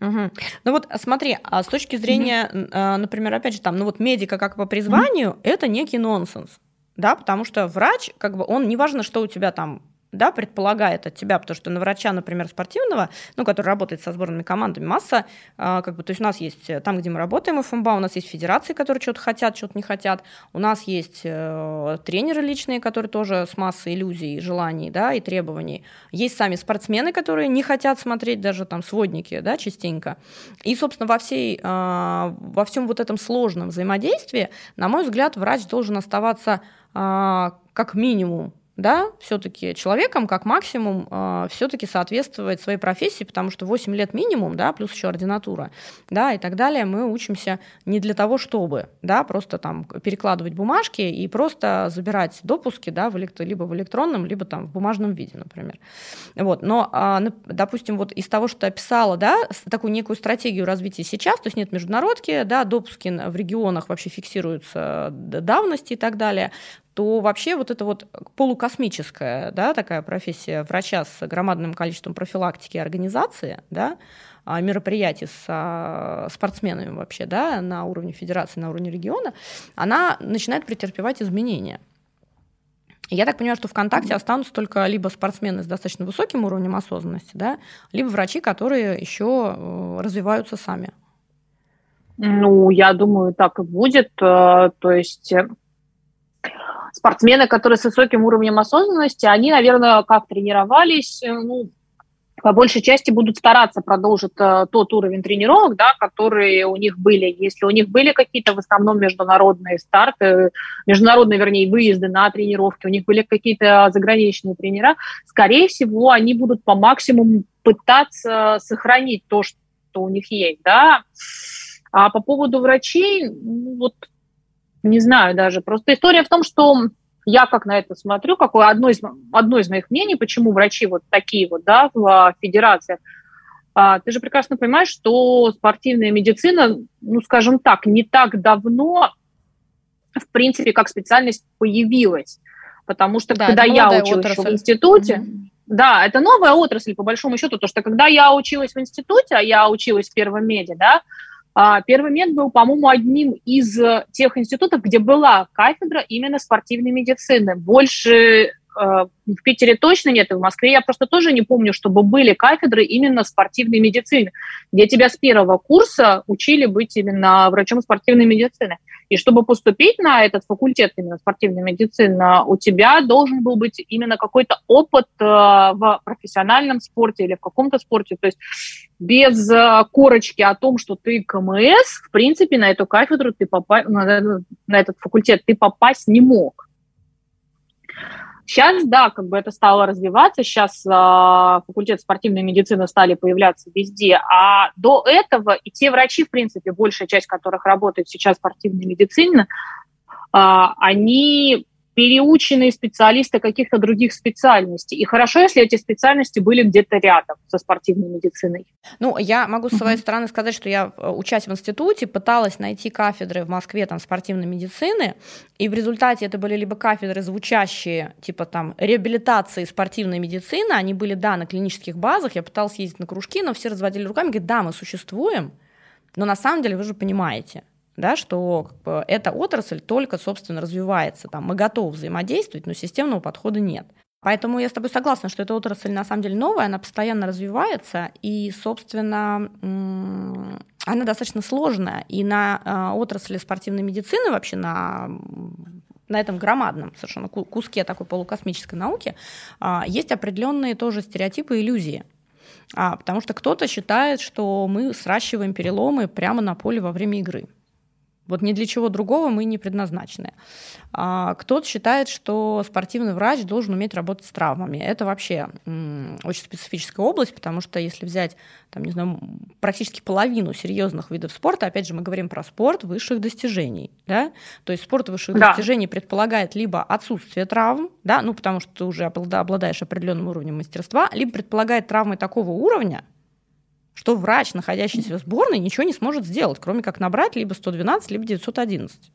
Угу. Ну вот смотри, а с точки зрения, угу. например, опять же, там, ну вот медика как по призванию, угу. это некий нонсенс да, потому что врач, как бы, он, неважно, что у тебя там да, предполагает от тебя, потому что на врача, например, спортивного, ну, который работает со сборными командами, масса, э, как бы, то есть у нас есть э, там, где мы работаем, ФМБА, у нас есть федерации, которые что-то хотят, что-то не хотят, у нас есть э, тренеры личные, которые тоже с массой иллюзий, желаний, да, и требований, есть сами спортсмены, которые не хотят смотреть даже там сводники, да, частенько, и, собственно, во всей, э, во всем вот этом сложном взаимодействии, на мой взгляд, врач должен оставаться э, как минимум да, все-таки человеком, как максимум, э, а, все-таки соответствовать своей профессии, потому что 8 лет минимум, да, плюс еще ординатура, да, и так далее, мы учимся не для того, чтобы, да, просто там перекладывать бумажки и просто забирать допуски, да, в электро, либо в электронном, либо там в бумажном виде, например. Вот, но, э, допустим, вот из того, что ты описала, да, такую некую стратегию развития сейчас, то есть нет международки, да, допуски в регионах вообще фиксируются давности и так далее, то вообще вот это вот полукосмическая да, такая профессия врача с громадным количеством профилактики и организации, да, а, мероприятий с а, спортсменами вообще да, на уровне федерации, на уровне региона, она начинает претерпевать изменения. Я так понимаю, что ВКонтакте останутся только либо спортсмены с достаточно высоким уровнем осознанности, да, либо врачи, которые еще э, развиваются сами. Ну, я думаю, так и будет. Э, то есть э, спортсмены, которые с высоким уровнем осознанности, они, наверное, как тренировались, э, ну, по большей части будут стараться продолжить э, тот уровень тренировок, да, которые у них были. Если у них были какие-то в основном международные старты, международные, вернее, выезды на тренировки, у них были какие-то заграничные тренера, скорее всего, они будут по максимуму пытаться сохранить то, что у них есть, да. А по поводу врачей, ну, вот не знаю даже. Просто история в том, что я как на это смотрю, какое одно из, одно из моих мнений, почему врачи вот такие вот, да, в а, федерациях. А, ты же прекрасно понимаешь, что спортивная медицина, ну, скажем так, не так давно, в принципе, как специальность появилась. Потому что да, когда я училась в институте, mm-hmm. да, это новая отрасль, по большому счету, то, что когда я училась в институте, а я училась в первом меди, да, первый мед был, по-моему, одним из э, тех институтов, где была кафедра именно спортивной медицины. Больше э, в Питере точно нет, и в Москве я просто тоже не помню, чтобы были кафедры именно спортивной медицины, где тебя с первого курса учили быть именно врачом спортивной медицины. И чтобы поступить на этот факультет именно спортивной медицины, у тебя должен был быть именно какой-то опыт э, в профессиональном спорте или в каком-то спорте. То есть без э, корочки о том, что ты КМС, в принципе, на эту кафедру ты попасть, на этот факультет ты попасть не мог. Сейчас, да, как бы это стало развиваться, сейчас э, факультет спортивной медицины стали появляться везде, а до этого и те врачи, в принципе, большая часть которых работают сейчас в спортивной медицине, э, они переученные специалисты каких-то других специальностей. И хорошо, если эти специальности были где-то рядом со спортивной медициной. Ну, я могу с своей стороны сказать, что я, э, учась в институте, пыталась найти кафедры в Москве там, спортивной медицины, и в результате это были либо кафедры, звучащие, типа там реабилитации спортивной медицины, они были, да, на клинических базах, я пыталась ездить на кружки, но все разводили руками, говорят, да, мы существуем, но на самом деле вы же понимаете – да, что как бы, эта отрасль только, собственно, развивается. Там, мы готовы взаимодействовать, но системного подхода нет. Поэтому я с тобой согласна, что эта отрасль на самом деле новая, она постоянно развивается, и, собственно, она достаточно сложная. И на а, отрасли спортивной медицины, вообще на на этом громадном совершенно куске такой полукосмической науки а, есть определенные тоже стереотипы и иллюзии. А, потому что кто-то считает, что мы сращиваем переломы прямо на поле во время игры. Вот ни для чего другого мы не предназначены. А, кто-то считает, что спортивный врач должен уметь работать с травмами. Это вообще очень специфическая область, потому что если взять, там, не знаю, практически половину серьезных видов спорта, опять же, мы говорим про спорт высших достижений, да, то есть спорт высших да. достижений предполагает либо отсутствие травм, да, ну, потому что ты уже обладаешь определенным уровнем мастерства, либо предполагает травмы такого уровня, что врач, находящийся в сборной, ничего не сможет сделать, кроме как набрать либо 112, либо 911.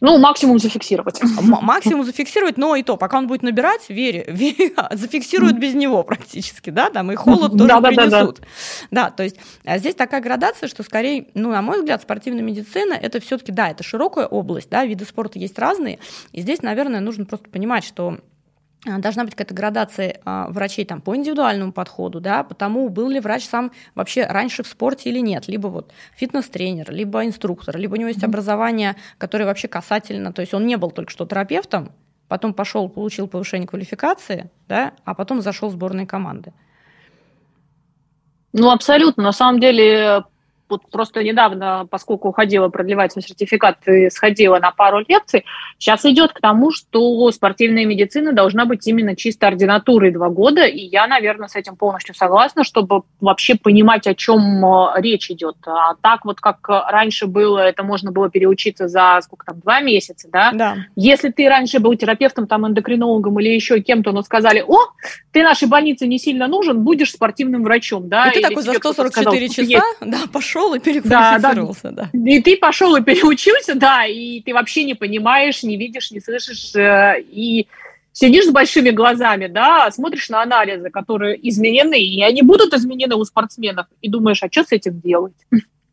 Ну, максимум зафиксировать. М- максимум зафиксировать, но и то, пока он будет набирать, вере, вере зафиксируют без него практически, да, там и холод тоже да, принесут. Да, да, да. то есть а здесь такая градация, что скорее, ну, на мой взгляд, спортивная медицина, это все-таки, да, это широкая область, да, виды спорта есть разные, и здесь, наверное, нужно просто понимать, что а, должна быть какая-то градация а, врачей там, по индивидуальному подходу, да, потому был ли врач сам вообще раньше в спорте или нет, либо вот фитнес-тренер, либо инструктор, либо у него есть mm-hmm. образование, которое вообще касательно, то есть он не был только что терапевтом, потом пошел, получил повышение квалификации, да, а потом зашел в сборные команды. Ну, абсолютно. На самом деле вот просто недавно, поскольку уходила продлевать свой сертификат и сходила на пару лекций, сейчас идет к тому, что спортивная медицина должна быть именно чисто ординатурой два года, и я, наверное, с этим полностью согласна, чтобы вообще понимать, о чем э, речь идет. А так вот, как раньше было, это можно было переучиться за сколько там, два месяца, да? Да. Если ты раньше был терапевтом, там, эндокринологом или еще кем-то, но сказали, о, ты нашей больнице не сильно нужен, будешь спортивным врачом, да? И ты или такой за 144 сказал, часа, да, пошел пошел и переквалифицировался, да, да. да. И ты пошел и переучился, да, и ты вообще не понимаешь, не видишь, не слышишь, э, и сидишь с большими глазами, да, смотришь на анализы, которые изменены, и они будут изменены у спортсменов, и думаешь, а что с этим делать?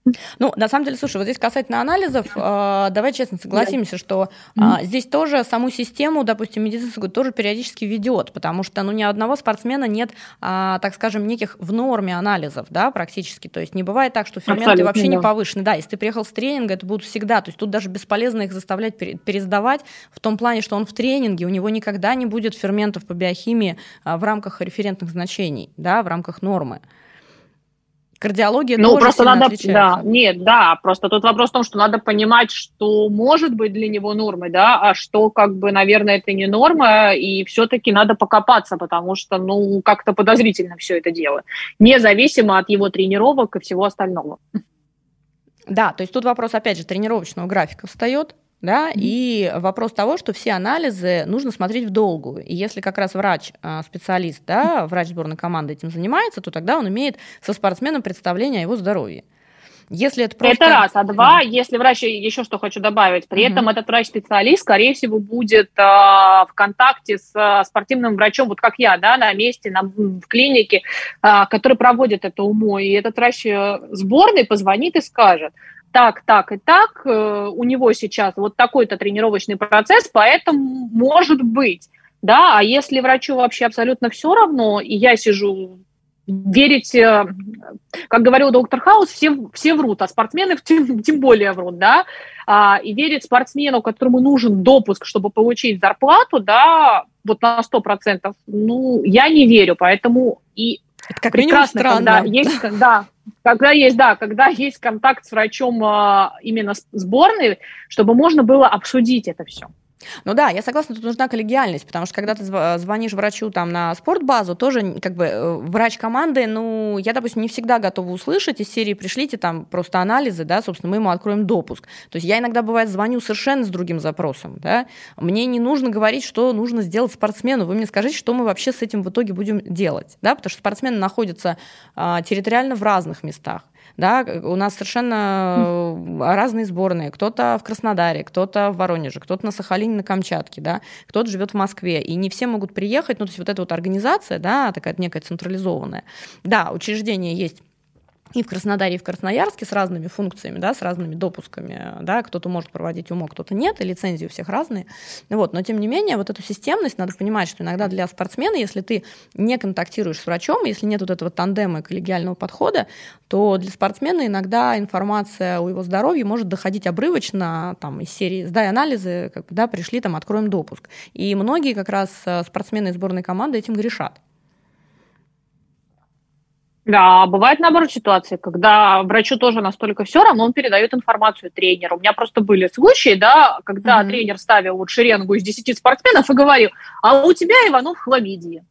Ну, на самом деле, слушай, вот здесь касательно анализов, э, давай честно согласимся, что э, здесь тоже саму систему, допустим, медицинскую тоже периодически ведет, потому что, ну, ни одного спортсмена нет, э, так скажем, неких в норме анализов, да, практически. То есть не бывает так, что ферменты Абсолютно, вообще да. не повышены. Да, если ты приехал с тренинга, это будут всегда. То есть тут даже бесполезно их заставлять пересдавать в том плане, что он в тренинге, у него никогда не будет ферментов по биохимии э, в рамках референтных значений, да, в рамках нормы. Кардиология ну, тоже просто надо, отличается. Да, нет, да, просто тут вопрос в том, что надо понимать, что может быть для него нормой, да, а что, как бы, наверное, это не норма, и все-таки надо покопаться, потому что, ну, как-то подозрительно все это дело, независимо от его тренировок и всего остального. Да, то есть тут вопрос, опять же, тренировочного графика встает, да, mm-hmm. и вопрос того, что все анализы нужно смотреть в долгую. И если как раз врач, а, специалист, да, врач сборной команды этим занимается, то тогда он имеет со спортсменом представление о его здоровье. Если это просто... Это раз. А два, mm. если врач, еще что хочу добавить, при mm-hmm. этом этот врач-специалист, скорее всего, будет э, в контакте с э, спортивным врачом, вот как я, да, на месте, на, в клинике, э, который проводит это умо. И этот врач э, сборной позвонит и скажет, так, так и так, э, у него сейчас вот такой-то тренировочный процесс, поэтому может быть, да, а если врачу вообще абсолютно все равно, и я сижу верить, э, как говорил доктор Хаус, все, все врут, а спортсмены тем, тем более врут, да, а, и верить спортсмену, которому нужен допуск, чтобы получить зарплату, да, вот на 100%, ну, я не верю, поэтому и это как прекрасно, когда есть, да, когда есть, да, когда есть контакт с врачом а, именно сборной, чтобы можно было обсудить это все. Ну да, я согласна, тут нужна коллегиальность, потому что когда ты звонишь врачу там на спортбазу, тоже как бы э, врач команды, ну, я, допустим, не всегда готова услышать из серии «пришлите там просто анализы», да, собственно, мы ему откроем допуск. То есть я иногда, бывает, звоню совершенно с другим запросом, да, мне не нужно говорить, что нужно сделать спортсмену, вы мне скажите, что мы вообще с этим в итоге будем делать, да, потому что спортсмены находятся а, территориально в разных местах. Да, у нас совершенно разные сборные. Кто-то в Краснодаре, кто-то в Воронеже, кто-то на Сахалине, на Камчатке, да, кто-то живет в Москве. И не все могут приехать. Ну, то есть вот эта вот организация, да, такая некая централизованная. Да, учреждение есть и в Краснодаре, и в Красноярске с разными функциями, да, с разными допусками, да, кто-то может проводить УМО, кто-то нет, и лицензии у всех разные, вот, но тем не менее, вот эту системность надо понимать, что иногда для спортсмена, если ты не контактируешь с врачом, если нет вот этого тандема и коллегиального подхода, то для спортсмена иногда информация о его здоровье может доходить обрывочно, там, из серии «сдай анализы», как да, пришли, там, откроем допуск. И многие как раз э, спортсмены сборной команды этим грешат. Да, бывает наоборот ситуации, когда врачу тоже настолько все равно, он передает информацию тренеру. У меня просто были случаи, да, когда mm-hmm. тренер ставил вот шеренгу из 10 спортсменов и говорил, а у тебя Иванов хламидия.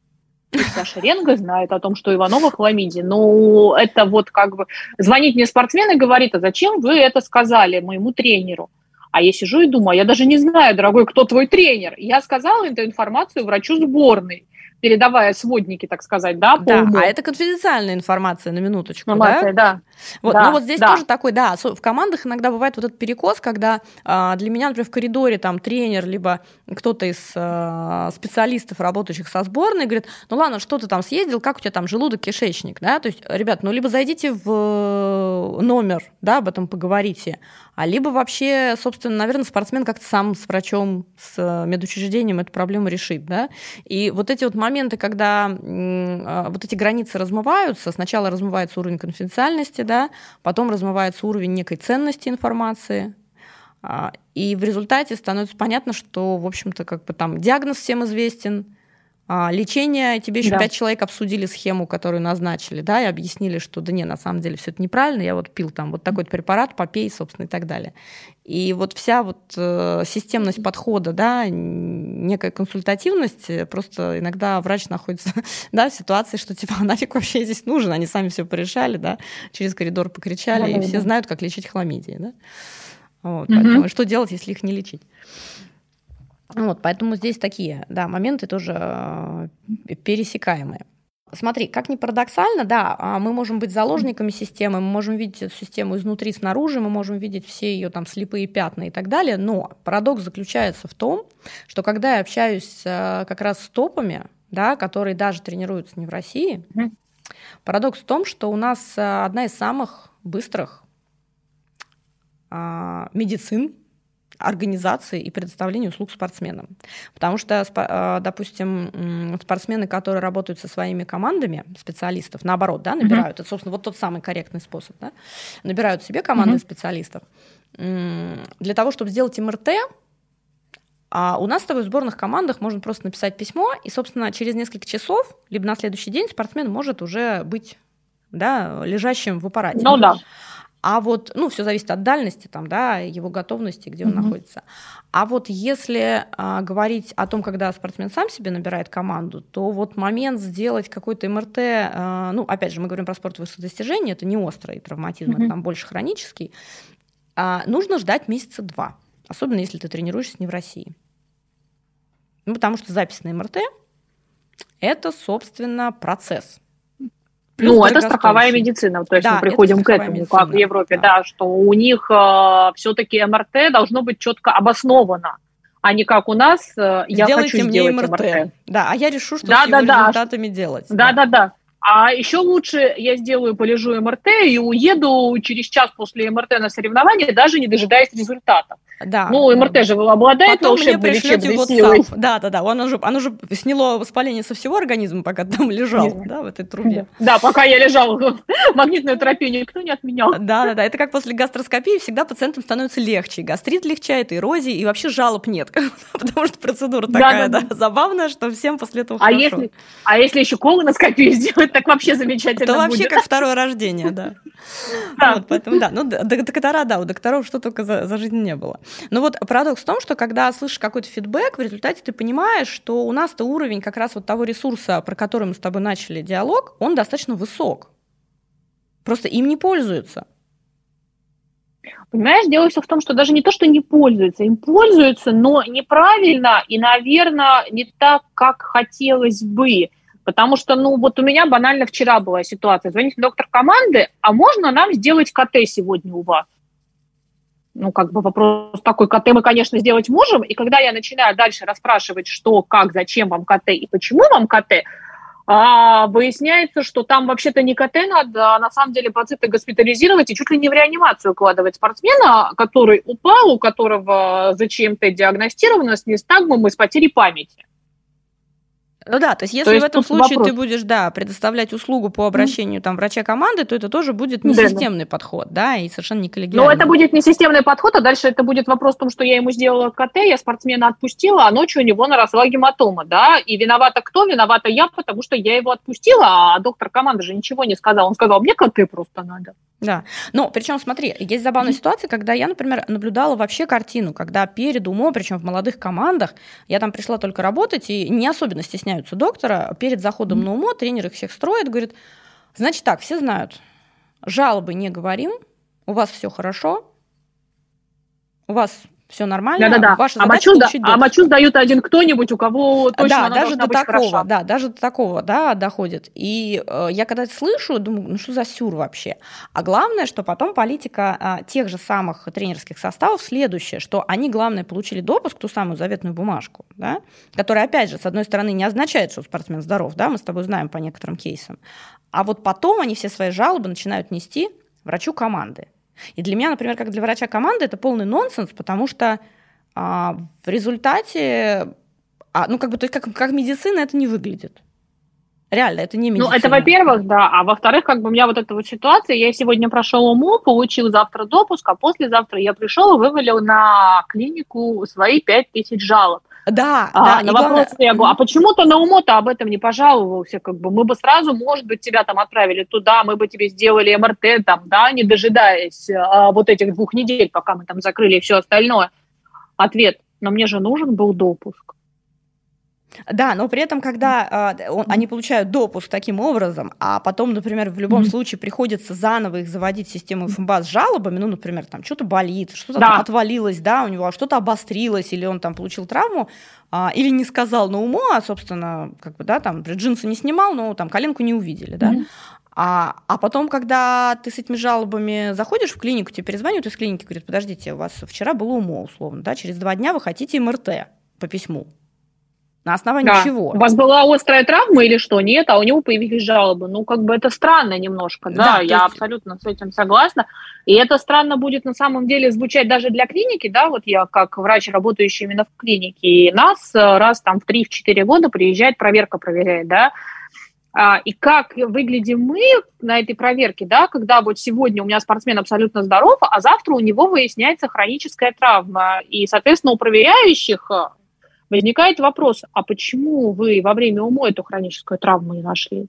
И вся шеренга знает о том, что Иванова хламидия. Ну, это вот как бы... Звонит мне спортсмен и говорит, а зачем вы это сказали моему тренеру? А я сижу и думаю, «А я даже не знаю, дорогой, кто твой тренер. Я сказала эту информацию врачу сборной передавая сводники, так сказать, да, по да, уму. а это конфиденциальная информация на минуточку, информация, да? да. Вот, да, ну вот здесь да. тоже такой, да, в командах иногда бывает вот этот перекос, когда а, для меня, например, в коридоре там тренер, либо кто-то из а, специалистов, работающих со сборной, говорит, ну ладно, что ты там съездил, как у тебя там желудок, кишечник, да, то есть, ребят, ну либо зайдите в номер, да, об этом поговорите, а либо вообще, собственно, наверное, спортсмен как-то сам с врачом, с медучреждением эту проблему решит, да, и вот эти вот моменты моменты, когда а, вот эти границы размываются, сначала размывается уровень конфиденциальности, да, потом размывается уровень некой ценности информации, а, и в результате становится понятно, что, в общем-то, как бы там диагноз всем известен, лечение, тебе еще да. пять человек обсудили схему, которую назначили, да, и объяснили, что да не, на самом деле все это неправильно, я вот пил там вот такой препарат, попей, собственно, и так далее. И вот вся вот э, системность подхода, да, некая консультативность, э, просто иногда врач находится, да, в ситуации, что типа, а нафиг вообще здесь нужен, они сами все порешали, да, через коридор покричали, да, и да, все знают, как лечить хламидии, да. Вот, угу. поэтому что делать, если их не лечить? Вот, поэтому здесь такие, да, моменты тоже э, пересекаемые. Смотри, как ни парадоксально, да, а мы можем быть заложниками системы, мы можем видеть эту систему изнутри, снаружи, мы можем видеть все ее там слепые пятна и так далее, но парадокс заключается в том, что когда я общаюсь э, как раз с топами, да, которые даже тренируются не в России, парадокс в том, что у нас одна из самых быстрых а, медицин, организации и предоставления услуг спортсменам. Потому что, а, допустим, спортсмены, которые работают со своими командами специалистов, наоборот, да, набирают, mm-hmm. это, собственно, вот тот самый корректный способ, да, набирают себе команды mm-hmm. специалистов. Для того, чтобы сделать МРТ, а у нас с тобой в сборных командах можно просто написать письмо, и, собственно, через несколько часов, либо на следующий день спортсмен может уже быть да, лежащим в аппарате. Ну да. А вот, ну, все зависит от дальности, там, да, его готовности, где он mm-hmm. находится. А вот если а, говорить о том, когда спортсмен сам себе набирает команду, то вот момент сделать какой-то МРТ, а, ну, опять же, мы говорим про спорт высших достижений, это не острый травматизм, mm-hmm. это там больше хронический, а, нужно ждать месяца два, особенно если ты тренируешься не в России. Ну, потому что запись на МРТ – это, собственно, процесс – Плюс ну, это страховая медицина, то есть да, мы приходим к этому, медицина, как в Европе, да, да что у них э, все-таки МРТ должно быть четко обосновано, а не как у нас, э, я Сделайте хочу сделать МРТ. МРТ. Да, а я решу, что да, с да, да. результатами делать. Да, да, да. да. А еще лучше я сделаю, полежу МРТ и уеду через час после МРТ на соревнования, даже не дожидаясь результатов. Да. Ну, МРТ же обладает Потом волшебной лечебной WhatsApp. силой. Да, да, да. Оно же, оно же сняло воспаление со всего организма, пока там лежал, Нет. да, в этой трубе. Да, пока я лежал, магнитную терапию никто не отменял. Да, да, да. Это как после гастроскопии всегда пациентам становится легче. гастрит легчает, эрозии, и вообще жалоб нет. Потому что процедура такая, да, забавная, что всем после этого а Если, а если еще колоноскопию сделать, так вообще замечательно Это вообще как второе рождение, да. Вот, поэтому, да. Ну, доктора, да, у докторов что только за жизнь не было. Но вот парадокс в том, что когда слышишь какой-то фидбэк, в результате ты понимаешь, что у нас-то уровень как раз вот того ресурса, про который мы с тобой начали диалог, он достаточно высок. Просто им не пользуются. Понимаешь, дело все в том, что даже не то, что не пользуются, им пользуются, но неправильно и, наверное, не так, как хотелось бы. Потому что, ну, вот у меня банально вчера была ситуация. Звонит доктор команды, а можно нам сделать КТ сегодня у вас? Ну, как бы вопрос такой, КТ мы, конечно, сделать можем, и когда я начинаю дальше расспрашивать, что, как, зачем вам КТ и почему вам КТ, а, выясняется, что там вообще-то не КТ надо, а на самом деле пациента госпитализировать и чуть ли не в реанимацию укладывать спортсмена, который упал, у которого зачем-то диагностировано с нестагмом и с потерей памяти. Ну да, то есть если то есть в этом случае вопрос. ты будешь, да, предоставлять услугу по обращению там врача команды, то это тоже будет несистемный да, подход, да, и совершенно не коллегиальный. Но это будет несистемный подход, а дальше это будет вопрос в том, что я ему сделала КТ, я спортсмена отпустила, а ночью у него наросла гематома, да, и виновата кто? Виновата я, потому что я его отпустила, а доктор команды же ничего не сказал. Он сказал, мне КТ просто надо. Да, но причем смотри, есть забавная ситуация, когда я, например, наблюдала вообще картину, когда перед УМО, причем в молодых командах, я там пришла только работать и не особенно стесняются доктора, перед заходом на УМО тренер их всех строит, говорит, значит так, все знают, жалобы не говорим, у вас все хорошо, у вас все нормально. Да-да-да. Ваша а мочу, да, а мочу сдают один кто-нибудь, у кого точно да, она даже до быть такого, хороша. Да, даже до такого, да, доходит. И э, я когда это слышу, думаю, ну что за сюр вообще? А главное, что потом политика э, тех же самых тренерских составов следующее, что они, главное, получили допуск, ту самую заветную бумажку, да, которая, опять же, с одной стороны, не означает, что спортсмен здоров, да, мы с тобой знаем по некоторым кейсам, а вот потом они все свои жалобы начинают нести врачу команды. И для меня, например, как для врача команды, это полный нонсенс, потому что а, в результате, а, ну, как бы, то есть, как, как медицина это не выглядит. Реально, это не медицина. Ну, это во-первых, да. А во-вторых, как бы у меня вот эта вот ситуация, я сегодня прошел УМО, получил завтра допуск, а послезавтра я пришел и вывалил на клинику свои 5000 жалоб. Да, а, да. На вопрос главное... я говорю, а почему то на УМО-то об этом не пожаловался? Как бы мы бы сразу, может быть, тебя там отправили туда, мы бы тебе сделали МРТ там, да, не дожидаясь а, вот этих двух недель, пока мы там закрыли и все остальное. Ответ, но мне же нужен был допуск. Да, но при этом, когда э, он, они получают допуск таким образом, а потом, например, в любом mm-hmm. случае приходится заново их заводить в систему ФМБА с жалобами, ну, например, там что-то болит, что-то да. отвалилось, да, у него а что-то обострилось, или он там получил травму, э, или не сказал на уму, а, собственно, как бы, да, там, джинсы не снимал, но там коленку не увидели, да. Mm-hmm. А, а потом, когда ты с этими жалобами заходишь в клинику, тебе перезванивают из клиники, говорят, подождите, у вас вчера было УМО, условно, да, через два дня вы хотите МРТ по письму. На основании да. чего? У вас была острая травма или что? Нет, а у него появились жалобы. Ну, как бы это странно немножко. Да, да я есть... абсолютно с этим согласна. И это странно будет на самом деле звучать даже для клиники, да, вот я как врач, работающий именно в клинике, и нас э, раз там в 3-4 года приезжает проверка проверяет, да, а, и как выглядим мы на этой проверке, да, когда вот сегодня у меня спортсмен абсолютно здоров, а завтра у него выясняется хроническая травма. И, соответственно, у проверяющих э, возникает вопрос, а почему вы во время УМО эту хроническую травму не нашли?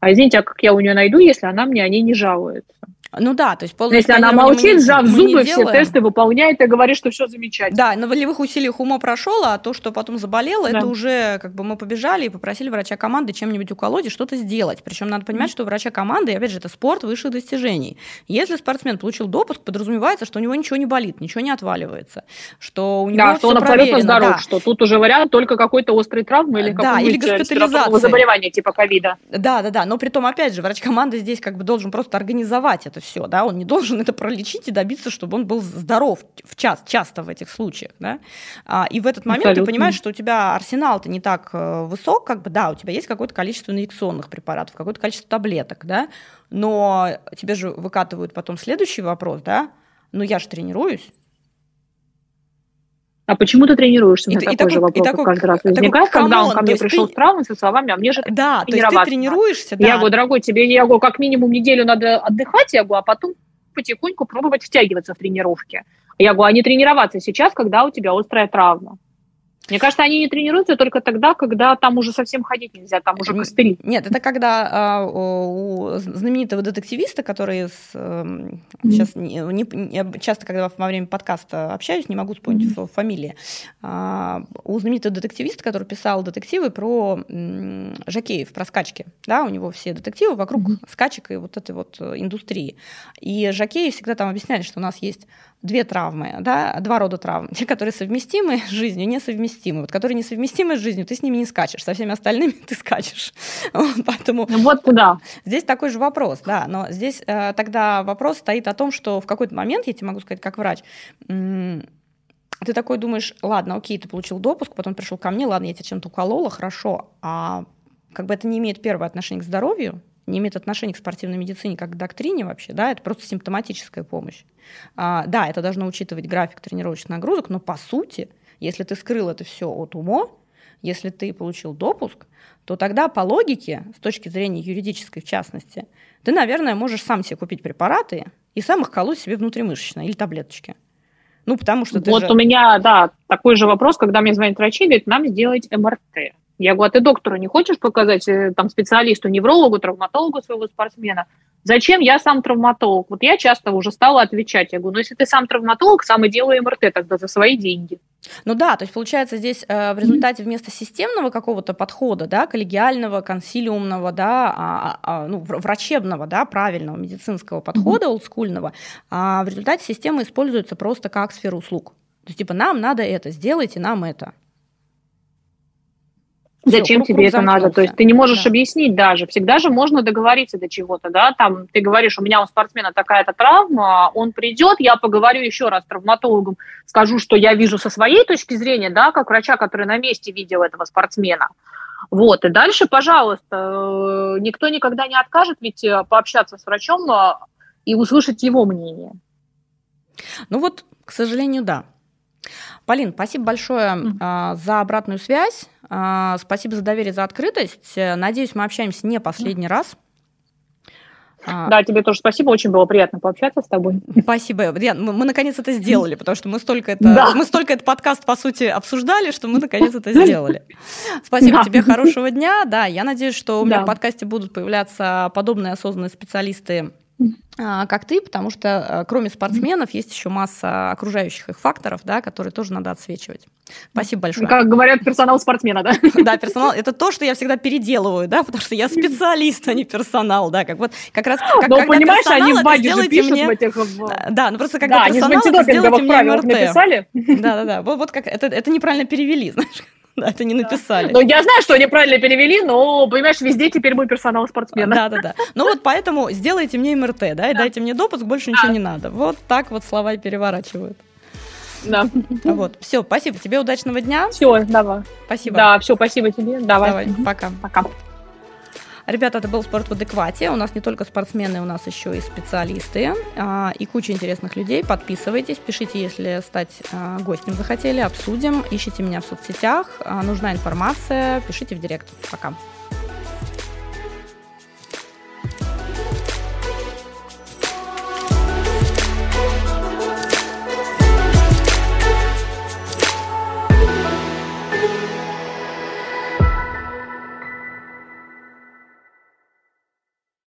А извините, а как я у нее найду, если она мне о ней не жалуется? Ну да, то есть полное Если она молчит, сжав зубы, все тесты выполняет и говорит, что все замечательно. Да, на волевых усилиях ума прошел, а то, что потом заболело, да. это уже как бы мы побежали и попросили врача команды чем-нибудь уколоть и что-то сделать. Причем надо понимать, что у врача команды, и опять же, это спорт высших достижений. Если спортсмен получил допуск, подразумевается, что у него ничего не болит, ничего не отваливается, что у него Да, что он абсолютно здоров, да. что тут уже вариант только какой-то острой травмы или да, или госпитализации. заболевания типа ковида. Да, да, да, но при том, опять же, врач команды здесь как бы должен просто организовать это все, да, он не должен это пролечить и добиться, чтобы он был здоров в час, часто в этих случаях, да. А, и в этот момент Абсолютно. ты понимаешь, что у тебя арсенал-то не так э, высок, как бы, да, у тебя есть какое-то количество инъекционных препаратов, какое-то количество таблеток, да, но тебе же выкатывают потом следующий вопрос, да, ну я же тренируюсь, а почему ты тренируешься? И, и такой, такой же вопрос такой, каждый раз возникает, такой, когда он ко мне пришел ты... с травмой, со словами, а мне же Да, то есть ты тренируешься, да. Я говорю, дорогой, тебе, я говорю, как минимум неделю надо отдыхать, я говорю, а потом потихоньку пробовать втягиваться в тренировки. Я говорю, а не тренироваться сейчас, когда у тебя острая травма. Мне кажется, они не тренируются только тогда, когда там уже совсем ходить нельзя, там уже костыли. Нет, это когда а, у знаменитого детективиста, который с, mm-hmm. сейчас не, не, часто, когда во время подкаста общаюсь, не могу вспомнить mm-hmm. фамилии, а, у знаменитого детективиста, который писал детективы про м, жакеев, про скачки, да, у него все детективы вокруг mm-hmm. скачек и вот этой вот э, индустрии. И жакеи всегда там объясняли, что у нас есть две травмы, да, два рода травм. Те, которые совместимы с жизнью, несовместимы. Вот, которые несовместимы с жизнью, ты с ними не скачешь, со всеми остальными ты скачешь. Поэтому ну, вот туда. Здесь такой же вопрос, да, но здесь э, тогда вопрос стоит о том, что в какой-то момент, я тебе могу сказать как врач, ты такой думаешь, ладно, окей, ты получил допуск, потом пришел ко мне, ладно, я тебя чем-то уколола, хорошо, а как бы это не имеет первого отношения к здоровью, не имеет отношения к спортивной медицине как к доктрине вообще, да, это просто симптоматическая помощь. А, да, это должно учитывать график тренировочных нагрузок, но по сути, если ты скрыл это все от УМО, если ты получил допуск, то тогда по логике, с точки зрения юридической в частности, ты, наверное, можешь сам себе купить препараты и сам их колоть себе внутримышечно или таблеточки. Ну, потому что Вот же... у меня, да, такой же вопрос, когда мне звонит врач и говорит, нам сделать МРТ. Я говорю, а ты доктору не хочешь показать, э, там, специалисту, неврологу, травматологу своего спортсмена? Зачем я сам травматолог? Вот я часто уже стала отвечать. Я говорю, ну если ты сам травматолог, сам и делай МРТ тогда за свои деньги. Ну да, то есть получается здесь э, в результате вместо системного какого-то подхода, да, коллегиального, консилиумного, да, а, а, ну, врачебного, да, правильного медицинского подхода, олдскульного, а в результате система используется просто как сфера услуг. То есть типа нам надо это, сделайте нам это. Зачем Все, тебе это надо? То есть ты не можешь да. объяснить даже. Всегда же можно договориться до чего-то, да? Там ты говоришь, у меня у спортсмена такая-то травма, он придет, я поговорю еще раз с травматологом, скажу, что я вижу со своей точки зрения, да, как врача, который на месте видел этого спортсмена. Вот, и дальше, пожалуйста, э, никто никогда не откажет ведь э, пообщаться с врачом э, и услышать его мнение. Ну вот, к сожалению, да. Полин, спасибо большое mm. за обратную связь. А, спасибо за доверие, за открытость. Надеюсь, мы общаемся не последний раз. А, да, тебе тоже спасибо, очень было приятно пообщаться с тобой. Спасибо. Мы, мы наконец это сделали, потому что мы столько это, да. мы столько этот подкаст, по сути, обсуждали, что мы наконец это сделали. Спасибо да. тебе, хорошего дня. Да, я надеюсь, что у меня да. в подкасте будут появляться подобные осознанные специалисты как ты, потому что э, кроме спортсменов есть еще масса окружающих их факторов, да, которые тоже надо отсвечивать. Спасибо большое. Как говорят, персонал спортсмена, да? Да, персонал. Это то, что я всегда переделываю, да, потому что я специалист, а не персонал, да, как вот как раз. Как, ну, понимаешь, они в баге же пишут мне... в этих. Да, ну просто когда да, персонал, сделайте мне МРТ. написали. Да, да, да. Вот, вот как это, это неправильно перевели, знаешь. Да, это не написали. Ну, я знаю, что неправильно перевели, но, понимаешь, везде теперь мой персонал спортсмена. Да, да, да. Ну вот поэтому сделайте мне МРТ, да, и дайте мне допуск, больше ничего не надо. Вот так вот слова переворачивают. Да. Вот, все, спасибо тебе, удачного дня. Все, давай. Спасибо. Да, все, спасибо тебе. Давай. Давай, пока. Пока. Ребята, это был «Спорт в адеквате». У нас не только спортсмены, у нас еще и специалисты а, и куча интересных людей. Подписывайтесь, пишите, если стать а, гостем захотели, обсудим. Ищите меня в соцсетях. А, нужна информация, пишите в директ. Пока.